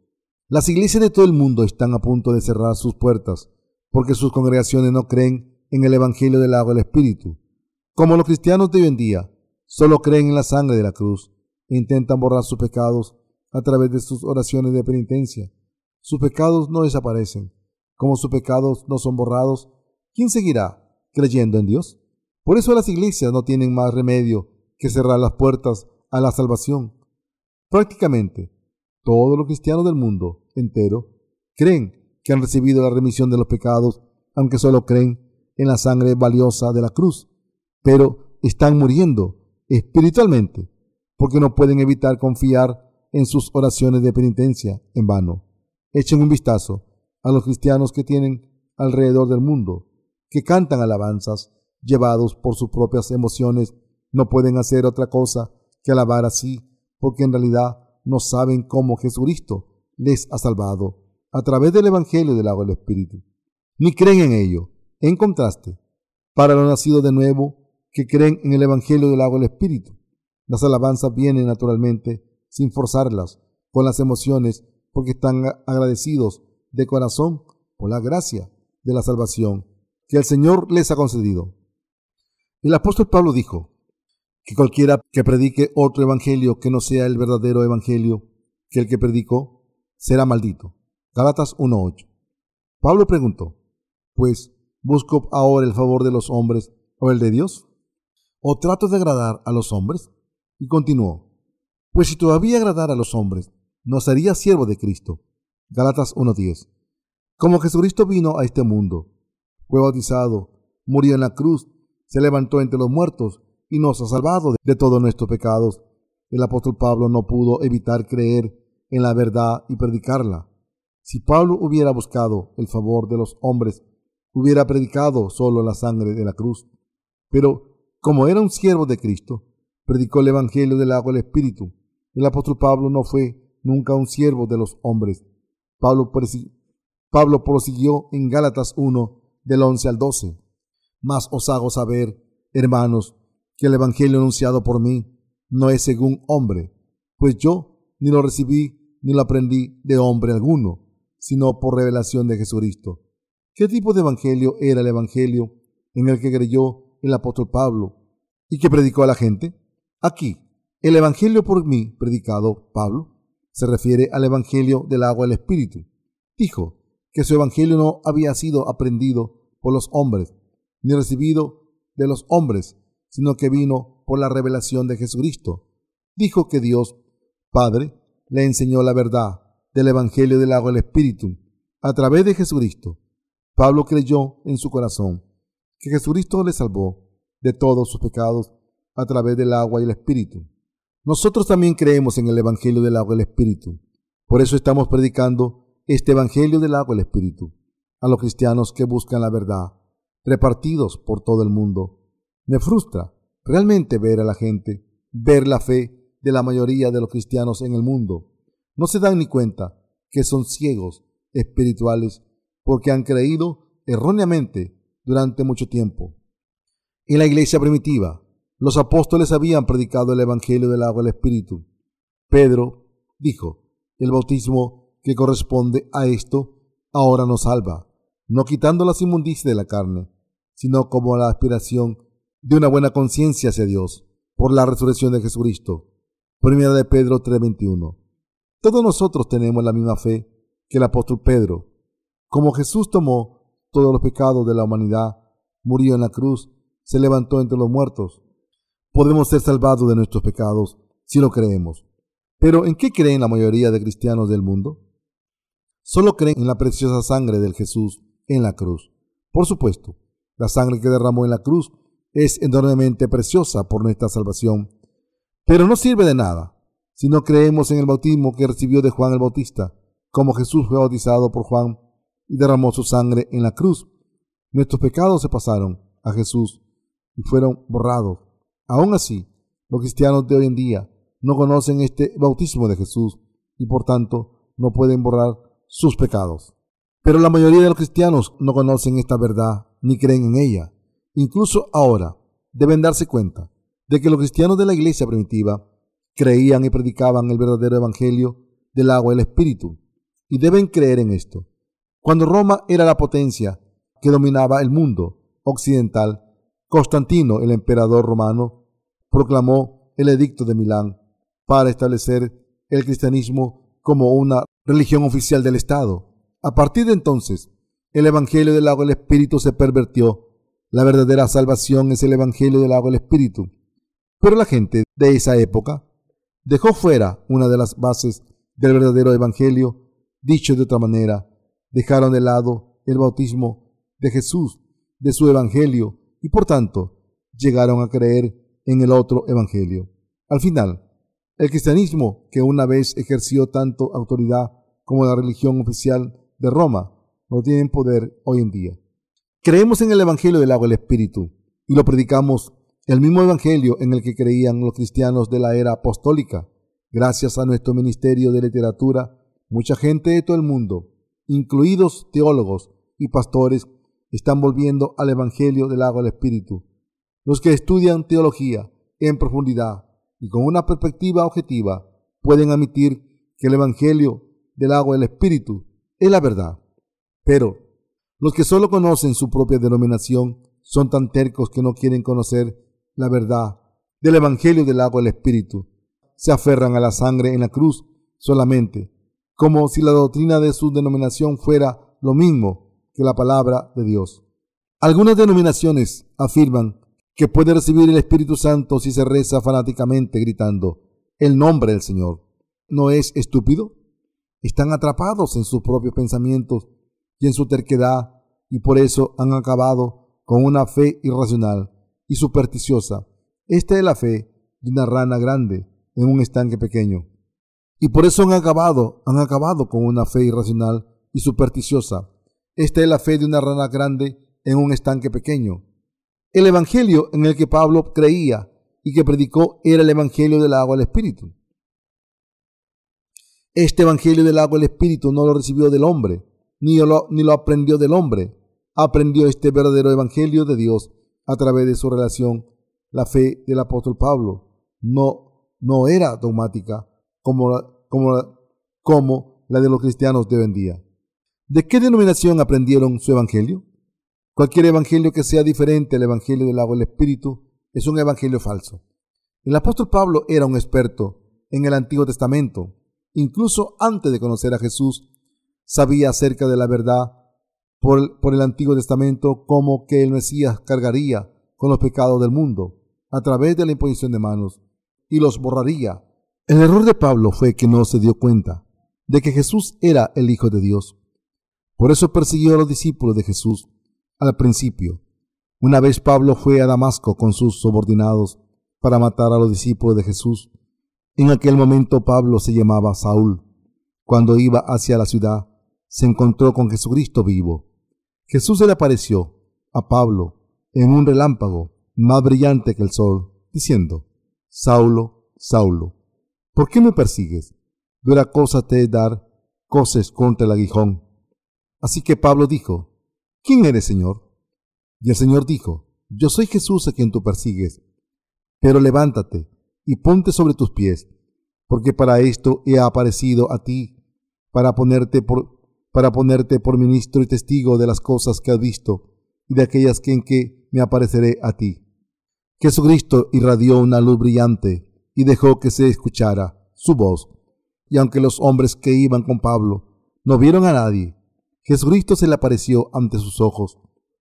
Las iglesias de todo el mundo están a punto de cerrar sus puertas porque sus congregaciones no creen en el Evangelio del agua del Espíritu. Como los cristianos de hoy en día solo creen en la sangre de la cruz e intentan borrar sus pecados a través de sus oraciones de penitencia. Sus pecados no desaparecen. Como sus pecados no son borrados, ¿quién seguirá creyendo en Dios? Por eso las iglesias no tienen más remedio que cerrar las puertas a la salvación Prácticamente todos los cristianos del mundo entero creen que han recibido la remisión de los pecados, aunque solo creen en la sangre valiosa de la cruz, pero están muriendo espiritualmente porque no pueden evitar confiar en sus oraciones de penitencia en vano. Echen un vistazo a los cristianos que tienen alrededor del mundo, que cantan alabanzas, llevados por sus propias emociones, no pueden hacer otra cosa que alabar así, porque en realidad no saben cómo Jesucristo les ha salvado a través del Evangelio del agua del Espíritu, ni creen en ello. En contraste, para los nacidos de nuevo, que creen en el Evangelio del agua del Espíritu, las alabanzas vienen naturalmente, sin forzarlas, con las emociones, porque están agradecidos de corazón por la gracia de la salvación que el Señor les ha concedido. El apóstol Pablo dijo que cualquiera que predique otro evangelio que no sea el verdadero evangelio que el que predicó, será maldito. Galatas 1.8. Pablo preguntó, pues, ¿busco ahora el favor de los hombres o el de Dios? ¿O trato de agradar a los hombres? Y continuó, pues si todavía agradara a los hombres, no sería siervo de Cristo. Galatas 1.10. Como Jesucristo vino a este mundo, fue bautizado, murió en la cruz, se levantó entre los muertos y nos ha salvado de todos nuestros pecados. El apóstol Pablo no pudo evitar creer en la verdad y predicarla. Si Pablo hubiera buscado el favor de los hombres, hubiera predicado solo la sangre de la cruz. Pero como era un siervo de Cristo, predicó el Evangelio del agua y el Espíritu. El apóstol Pablo no fue nunca un siervo de los hombres. Pablo, prosiguió en Gálatas 1, del 11 al 12. Mas os hago saber, hermanos, que el Evangelio anunciado por mí no es según hombre, pues yo ni lo recibí ni lo aprendí de hombre alguno, sino por revelación de Jesucristo. ¿Qué tipo de Evangelio era el Evangelio en el que creyó el apóstol Pablo y que predicó a la gente? Aquí, el Evangelio por mí, predicado Pablo, se refiere al Evangelio del agua del Espíritu. Dijo que su Evangelio no había sido aprendido por los hombres, ni recibido de los hombres, sino que vino por la revelación de Jesucristo. Dijo que Dios, Padre, le enseñó la verdad del Evangelio del agua del Espíritu a través de Jesucristo. Pablo creyó en su corazón que Jesucristo le salvó de todos sus pecados a través del agua y el Espíritu. Nosotros también creemos en el Evangelio del agua y el Espíritu. Por eso estamos predicando este Evangelio del agua y el Espíritu a los cristianos que buscan la verdad, repartidos por todo el mundo. Me frustra realmente ver a la gente, ver la fe de la mayoría de los cristianos en el mundo. No se dan ni cuenta que son ciegos espirituales porque han creído erróneamente durante mucho tiempo. En la iglesia primitiva, los apóstoles habían predicado el Evangelio del agua del Espíritu. Pedro dijo, el bautismo que corresponde a esto ahora nos salva, no quitando las inmundicias de la carne, sino como la aspiración de una buena conciencia hacia Dios por la resurrección de Jesucristo. Primera de Pedro 3:21. Todos nosotros tenemos la misma fe que el apóstol Pedro. Como Jesús tomó todos los pecados de la humanidad, murió en la cruz, se levantó entre los muertos, podemos ser salvados de nuestros pecados si lo creemos. Pero ¿en qué creen la mayoría de cristianos del mundo? Solo creen en la preciosa sangre del Jesús en la cruz. Por supuesto, la sangre que derramó en la cruz es enormemente preciosa por nuestra salvación, pero no sirve de nada si no creemos en el bautismo que recibió de Juan el Bautista, como Jesús fue bautizado por Juan y derramó su sangre en la cruz. Nuestros pecados se pasaron a Jesús y fueron borrados Aún así, los cristianos de hoy en día no conocen este bautismo de Jesús y por tanto no pueden borrar sus pecados. Pero la mayoría de los cristianos no conocen esta verdad ni creen en ella. Incluso ahora deben darse cuenta de que los cristianos de la iglesia primitiva creían y predicaban el verdadero evangelio del agua y el espíritu y deben creer en esto. Cuando Roma era la potencia que dominaba el mundo occidental, Constantino, el emperador romano, proclamó el edicto de Milán para establecer el cristianismo como una religión oficial del Estado. A partir de entonces, el Evangelio del agua del Espíritu se pervertió. La verdadera salvación es el Evangelio del agua del Espíritu. Pero la gente de esa época dejó fuera una de las bases del verdadero Evangelio. Dicho de otra manera, dejaron de lado el bautismo de Jesús, de su Evangelio, y por tanto llegaron a creer en el otro Evangelio. Al final, el cristianismo, que una vez ejerció tanto autoridad como la religión oficial de Roma, no tiene poder hoy en día. Creemos en el Evangelio del agua y el Espíritu y lo predicamos el mismo Evangelio en el que creían los cristianos de la era apostólica. Gracias a nuestro ministerio de literatura, mucha gente de todo el mundo, incluidos teólogos y pastores, están volviendo al Evangelio del agua y el Espíritu. Los que estudian teología en profundidad y con una perspectiva objetiva pueden admitir que el Evangelio del agua y el Espíritu es la verdad. Pero los que solo conocen su propia denominación son tan tercos que no quieren conocer la verdad del Evangelio del agua y el Espíritu. Se aferran a la sangre en la cruz solamente, como si la doctrina de su denominación fuera lo mismo que la palabra de Dios. Algunas denominaciones afirman que puede recibir el Espíritu Santo si se reza fanáticamente gritando el nombre del Señor. ¿No es estúpido? Están atrapados en sus propios pensamientos y en su terquedad y por eso han acabado con una fe irracional y supersticiosa. Esta es la fe de una rana grande en un estanque pequeño. Y por eso han acabado, han acabado con una fe irracional y supersticiosa. Esta es la fe de una rana grande en un estanque pequeño. El evangelio en el que Pablo creía y que predicó era el evangelio del agua del Espíritu. Este evangelio del agua del Espíritu no lo recibió del hombre, ni lo, ni lo aprendió del hombre. Aprendió este verdadero evangelio de Dios a través de su relación. La fe del apóstol Pablo no, no era dogmática como, como, como la de los cristianos de hoy en día. ¿De qué denominación aprendieron su evangelio? Cualquier evangelio que sea diferente al evangelio del agua del Espíritu es un evangelio falso. El apóstol Pablo era un experto en el Antiguo Testamento. Incluso antes de conocer a Jesús, sabía acerca de la verdad por, el Antiguo Testamento como que el Mesías cargaría con los pecados del mundo a través de la imposición de manos y los borraría. El error de Pablo fue que no se dio cuenta de que Jesús era el Hijo de Dios. Por eso persiguió a los discípulos de Jesús al principio. Una vez Pablo fue a Damasco con sus subordinados para matar a los discípulos de Jesús. En aquel momento Pablo se llamaba Saúl. Cuando iba hacia la ciudad, se encontró con Jesucristo vivo. Jesús se le apareció a Pablo en un relámpago más brillante que el sol, diciendo, Saulo, Saulo, ¿por qué me persigues? Dura cosa te dar coces contra el aguijón. Así que Pablo dijo, ¿quién eres, Señor? Y el Señor dijo, yo soy Jesús a quien tú persigues. Pero levántate y ponte sobre tus pies, porque para esto he aparecido a ti, para ponerte por para ponerte por ministro y testigo de las cosas que has visto y de aquellas que en que me apareceré a ti. Jesucristo irradió una luz brillante y dejó que se escuchara su voz. Y aunque los hombres que iban con Pablo no vieron a nadie, Jesucristo se le apareció ante sus ojos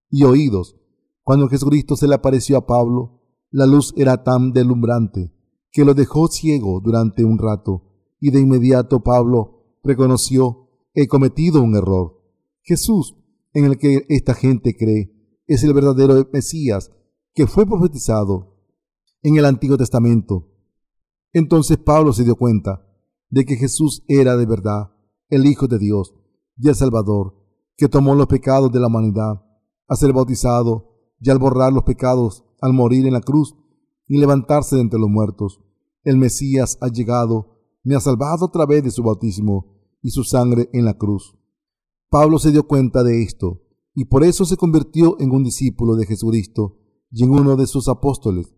y oídos. Cuando Jesucristo se le apareció a Pablo, la luz era tan deslumbrante que lo dejó ciego durante un rato, y de inmediato Pablo reconoció he cometido un error. Jesús, en el que esta gente cree, es el verdadero Mesías que fue profetizado en el Antiguo Testamento. Entonces Pablo se dio cuenta de que Jesús era de verdad el Hijo de Dios y el Salvador, que tomó los pecados de la humanidad, a ser bautizado y al borrar los pecados, al morir en la cruz y levantarse de entre los muertos. El Mesías ha llegado, me ha salvado a través de su bautismo y su sangre en la cruz. Pablo se dio cuenta de esto y por eso se convirtió en un discípulo de Jesucristo y en uno de sus apóstoles.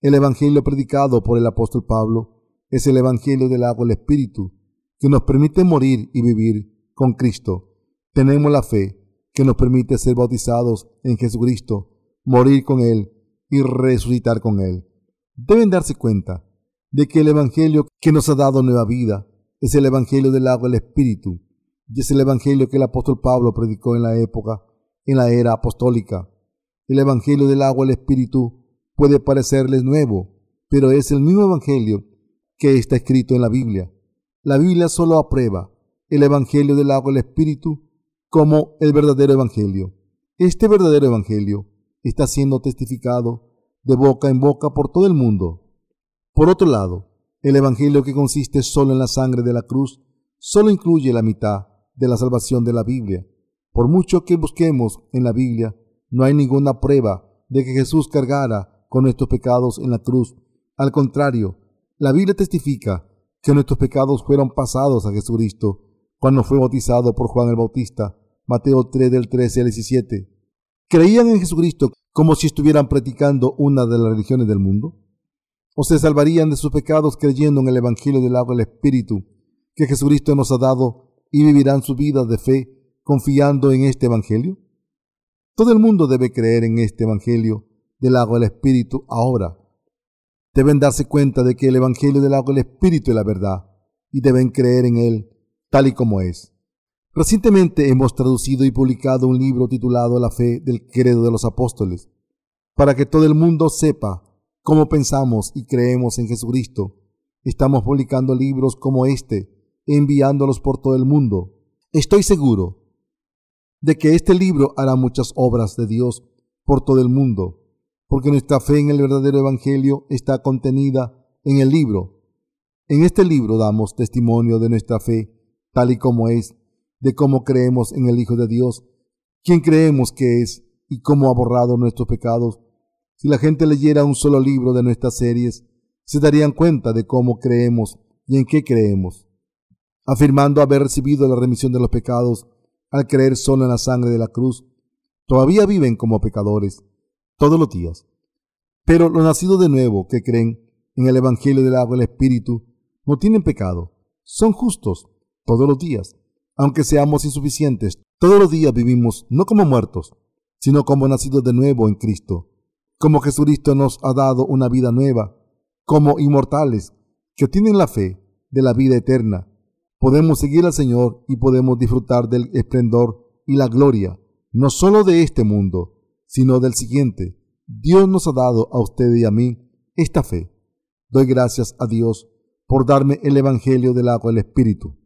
El Evangelio predicado por el apóstol Pablo es el Evangelio del agua del Espíritu, que nos permite morir y vivir con Cristo. Tenemos la fe que nos permite ser bautizados en Jesucristo, morir con Él y resucitar con Él. Deben darse cuenta de que el Evangelio que nos ha dado nueva vida es el Evangelio del agua del Espíritu, y es el Evangelio que el apóstol Pablo predicó en la época, en la era apostólica. El Evangelio del agua del Espíritu puede parecerles nuevo, pero es el mismo Evangelio que está escrito en la Biblia. La Biblia solo aprueba el Evangelio del agua del Espíritu como el verdadero Evangelio. Este verdadero Evangelio está siendo testificado de boca en boca por todo el mundo. Por otro lado, el Evangelio que consiste solo en la sangre de la cruz solo incluye la mitad de la salvación de la Biblia. Por mucho que busquemos en la Biblia, no hay ninguna prueba de que Jesús cargara con nuestros pecados en la cruz. Al contrario, la Biblia testifica que nuestros pecados fueron pasados a Jesucristo cuando fue bautizado por Juan el Bautista. Mateo 3 del 13 al 17. ¿Creían en Jesucristo como si estuvieran practicando una de las religiones del mundo? ¿O se salvarían de sus pecados creyendo en el Evangelio del agua del Espíritu que Jesucristo nos ha dado y vivirán su vida de fe confiando en este Evangelio? Todo el mundo debe creer en este Evangelio del agua del Espíritu ahora. Deben darse cuenta de que el Evangelio del agua del Espíritu es la verdad y deben creer en él tal y como es. Recientemente hemos traducido y publicado un libro titulado La fe del credo de los apóstoles, para que todo el mundo sepa cómo pensamos y creemos en Jesucristo. Estamos publicando libros como este, enviándolos por todo el mundo. Estoy seguro de que este libro hará muchas obras de Dios por todo el mundo, porque nuestra fe en el verdadero Evangelio está contenida en el libro. En este libro damos testimonio de nuestra fe tal y como es, de cómo creemos en el Hijo de Dios, quien creemos que es y cómo ha borrado nuestros pecados. Si la gente leyera un solo libro de nuestras series, se darían cuenta de cómo creemos y en qué creemos. Afirmando haber recibido la remisión de los pecados al creer solo en la sangre de la cruz, todavía viven como pecadores todos los días. Pero los nacidos de nuevo que creen en el Evangelio del agua y el Espíritu no tienen pecado, son justos todos los días. Aunque seamos insuficientes, todos los días vivimos no como muertos, sino como nacidos de nuevo en Cristo. Como Jesucristo nos ha dado una vida nueva, como inmortales que tienen la fe de la vida eterna. Podemos seguir al Señor y podemos disfrutar del esplendor y la gloria, no solo de este mundo, sino del siguiente. Dios nos ha dado a usted y a mí esta fe. Doy gracias a Dios por darme el Evangelio del agua del Espíritu.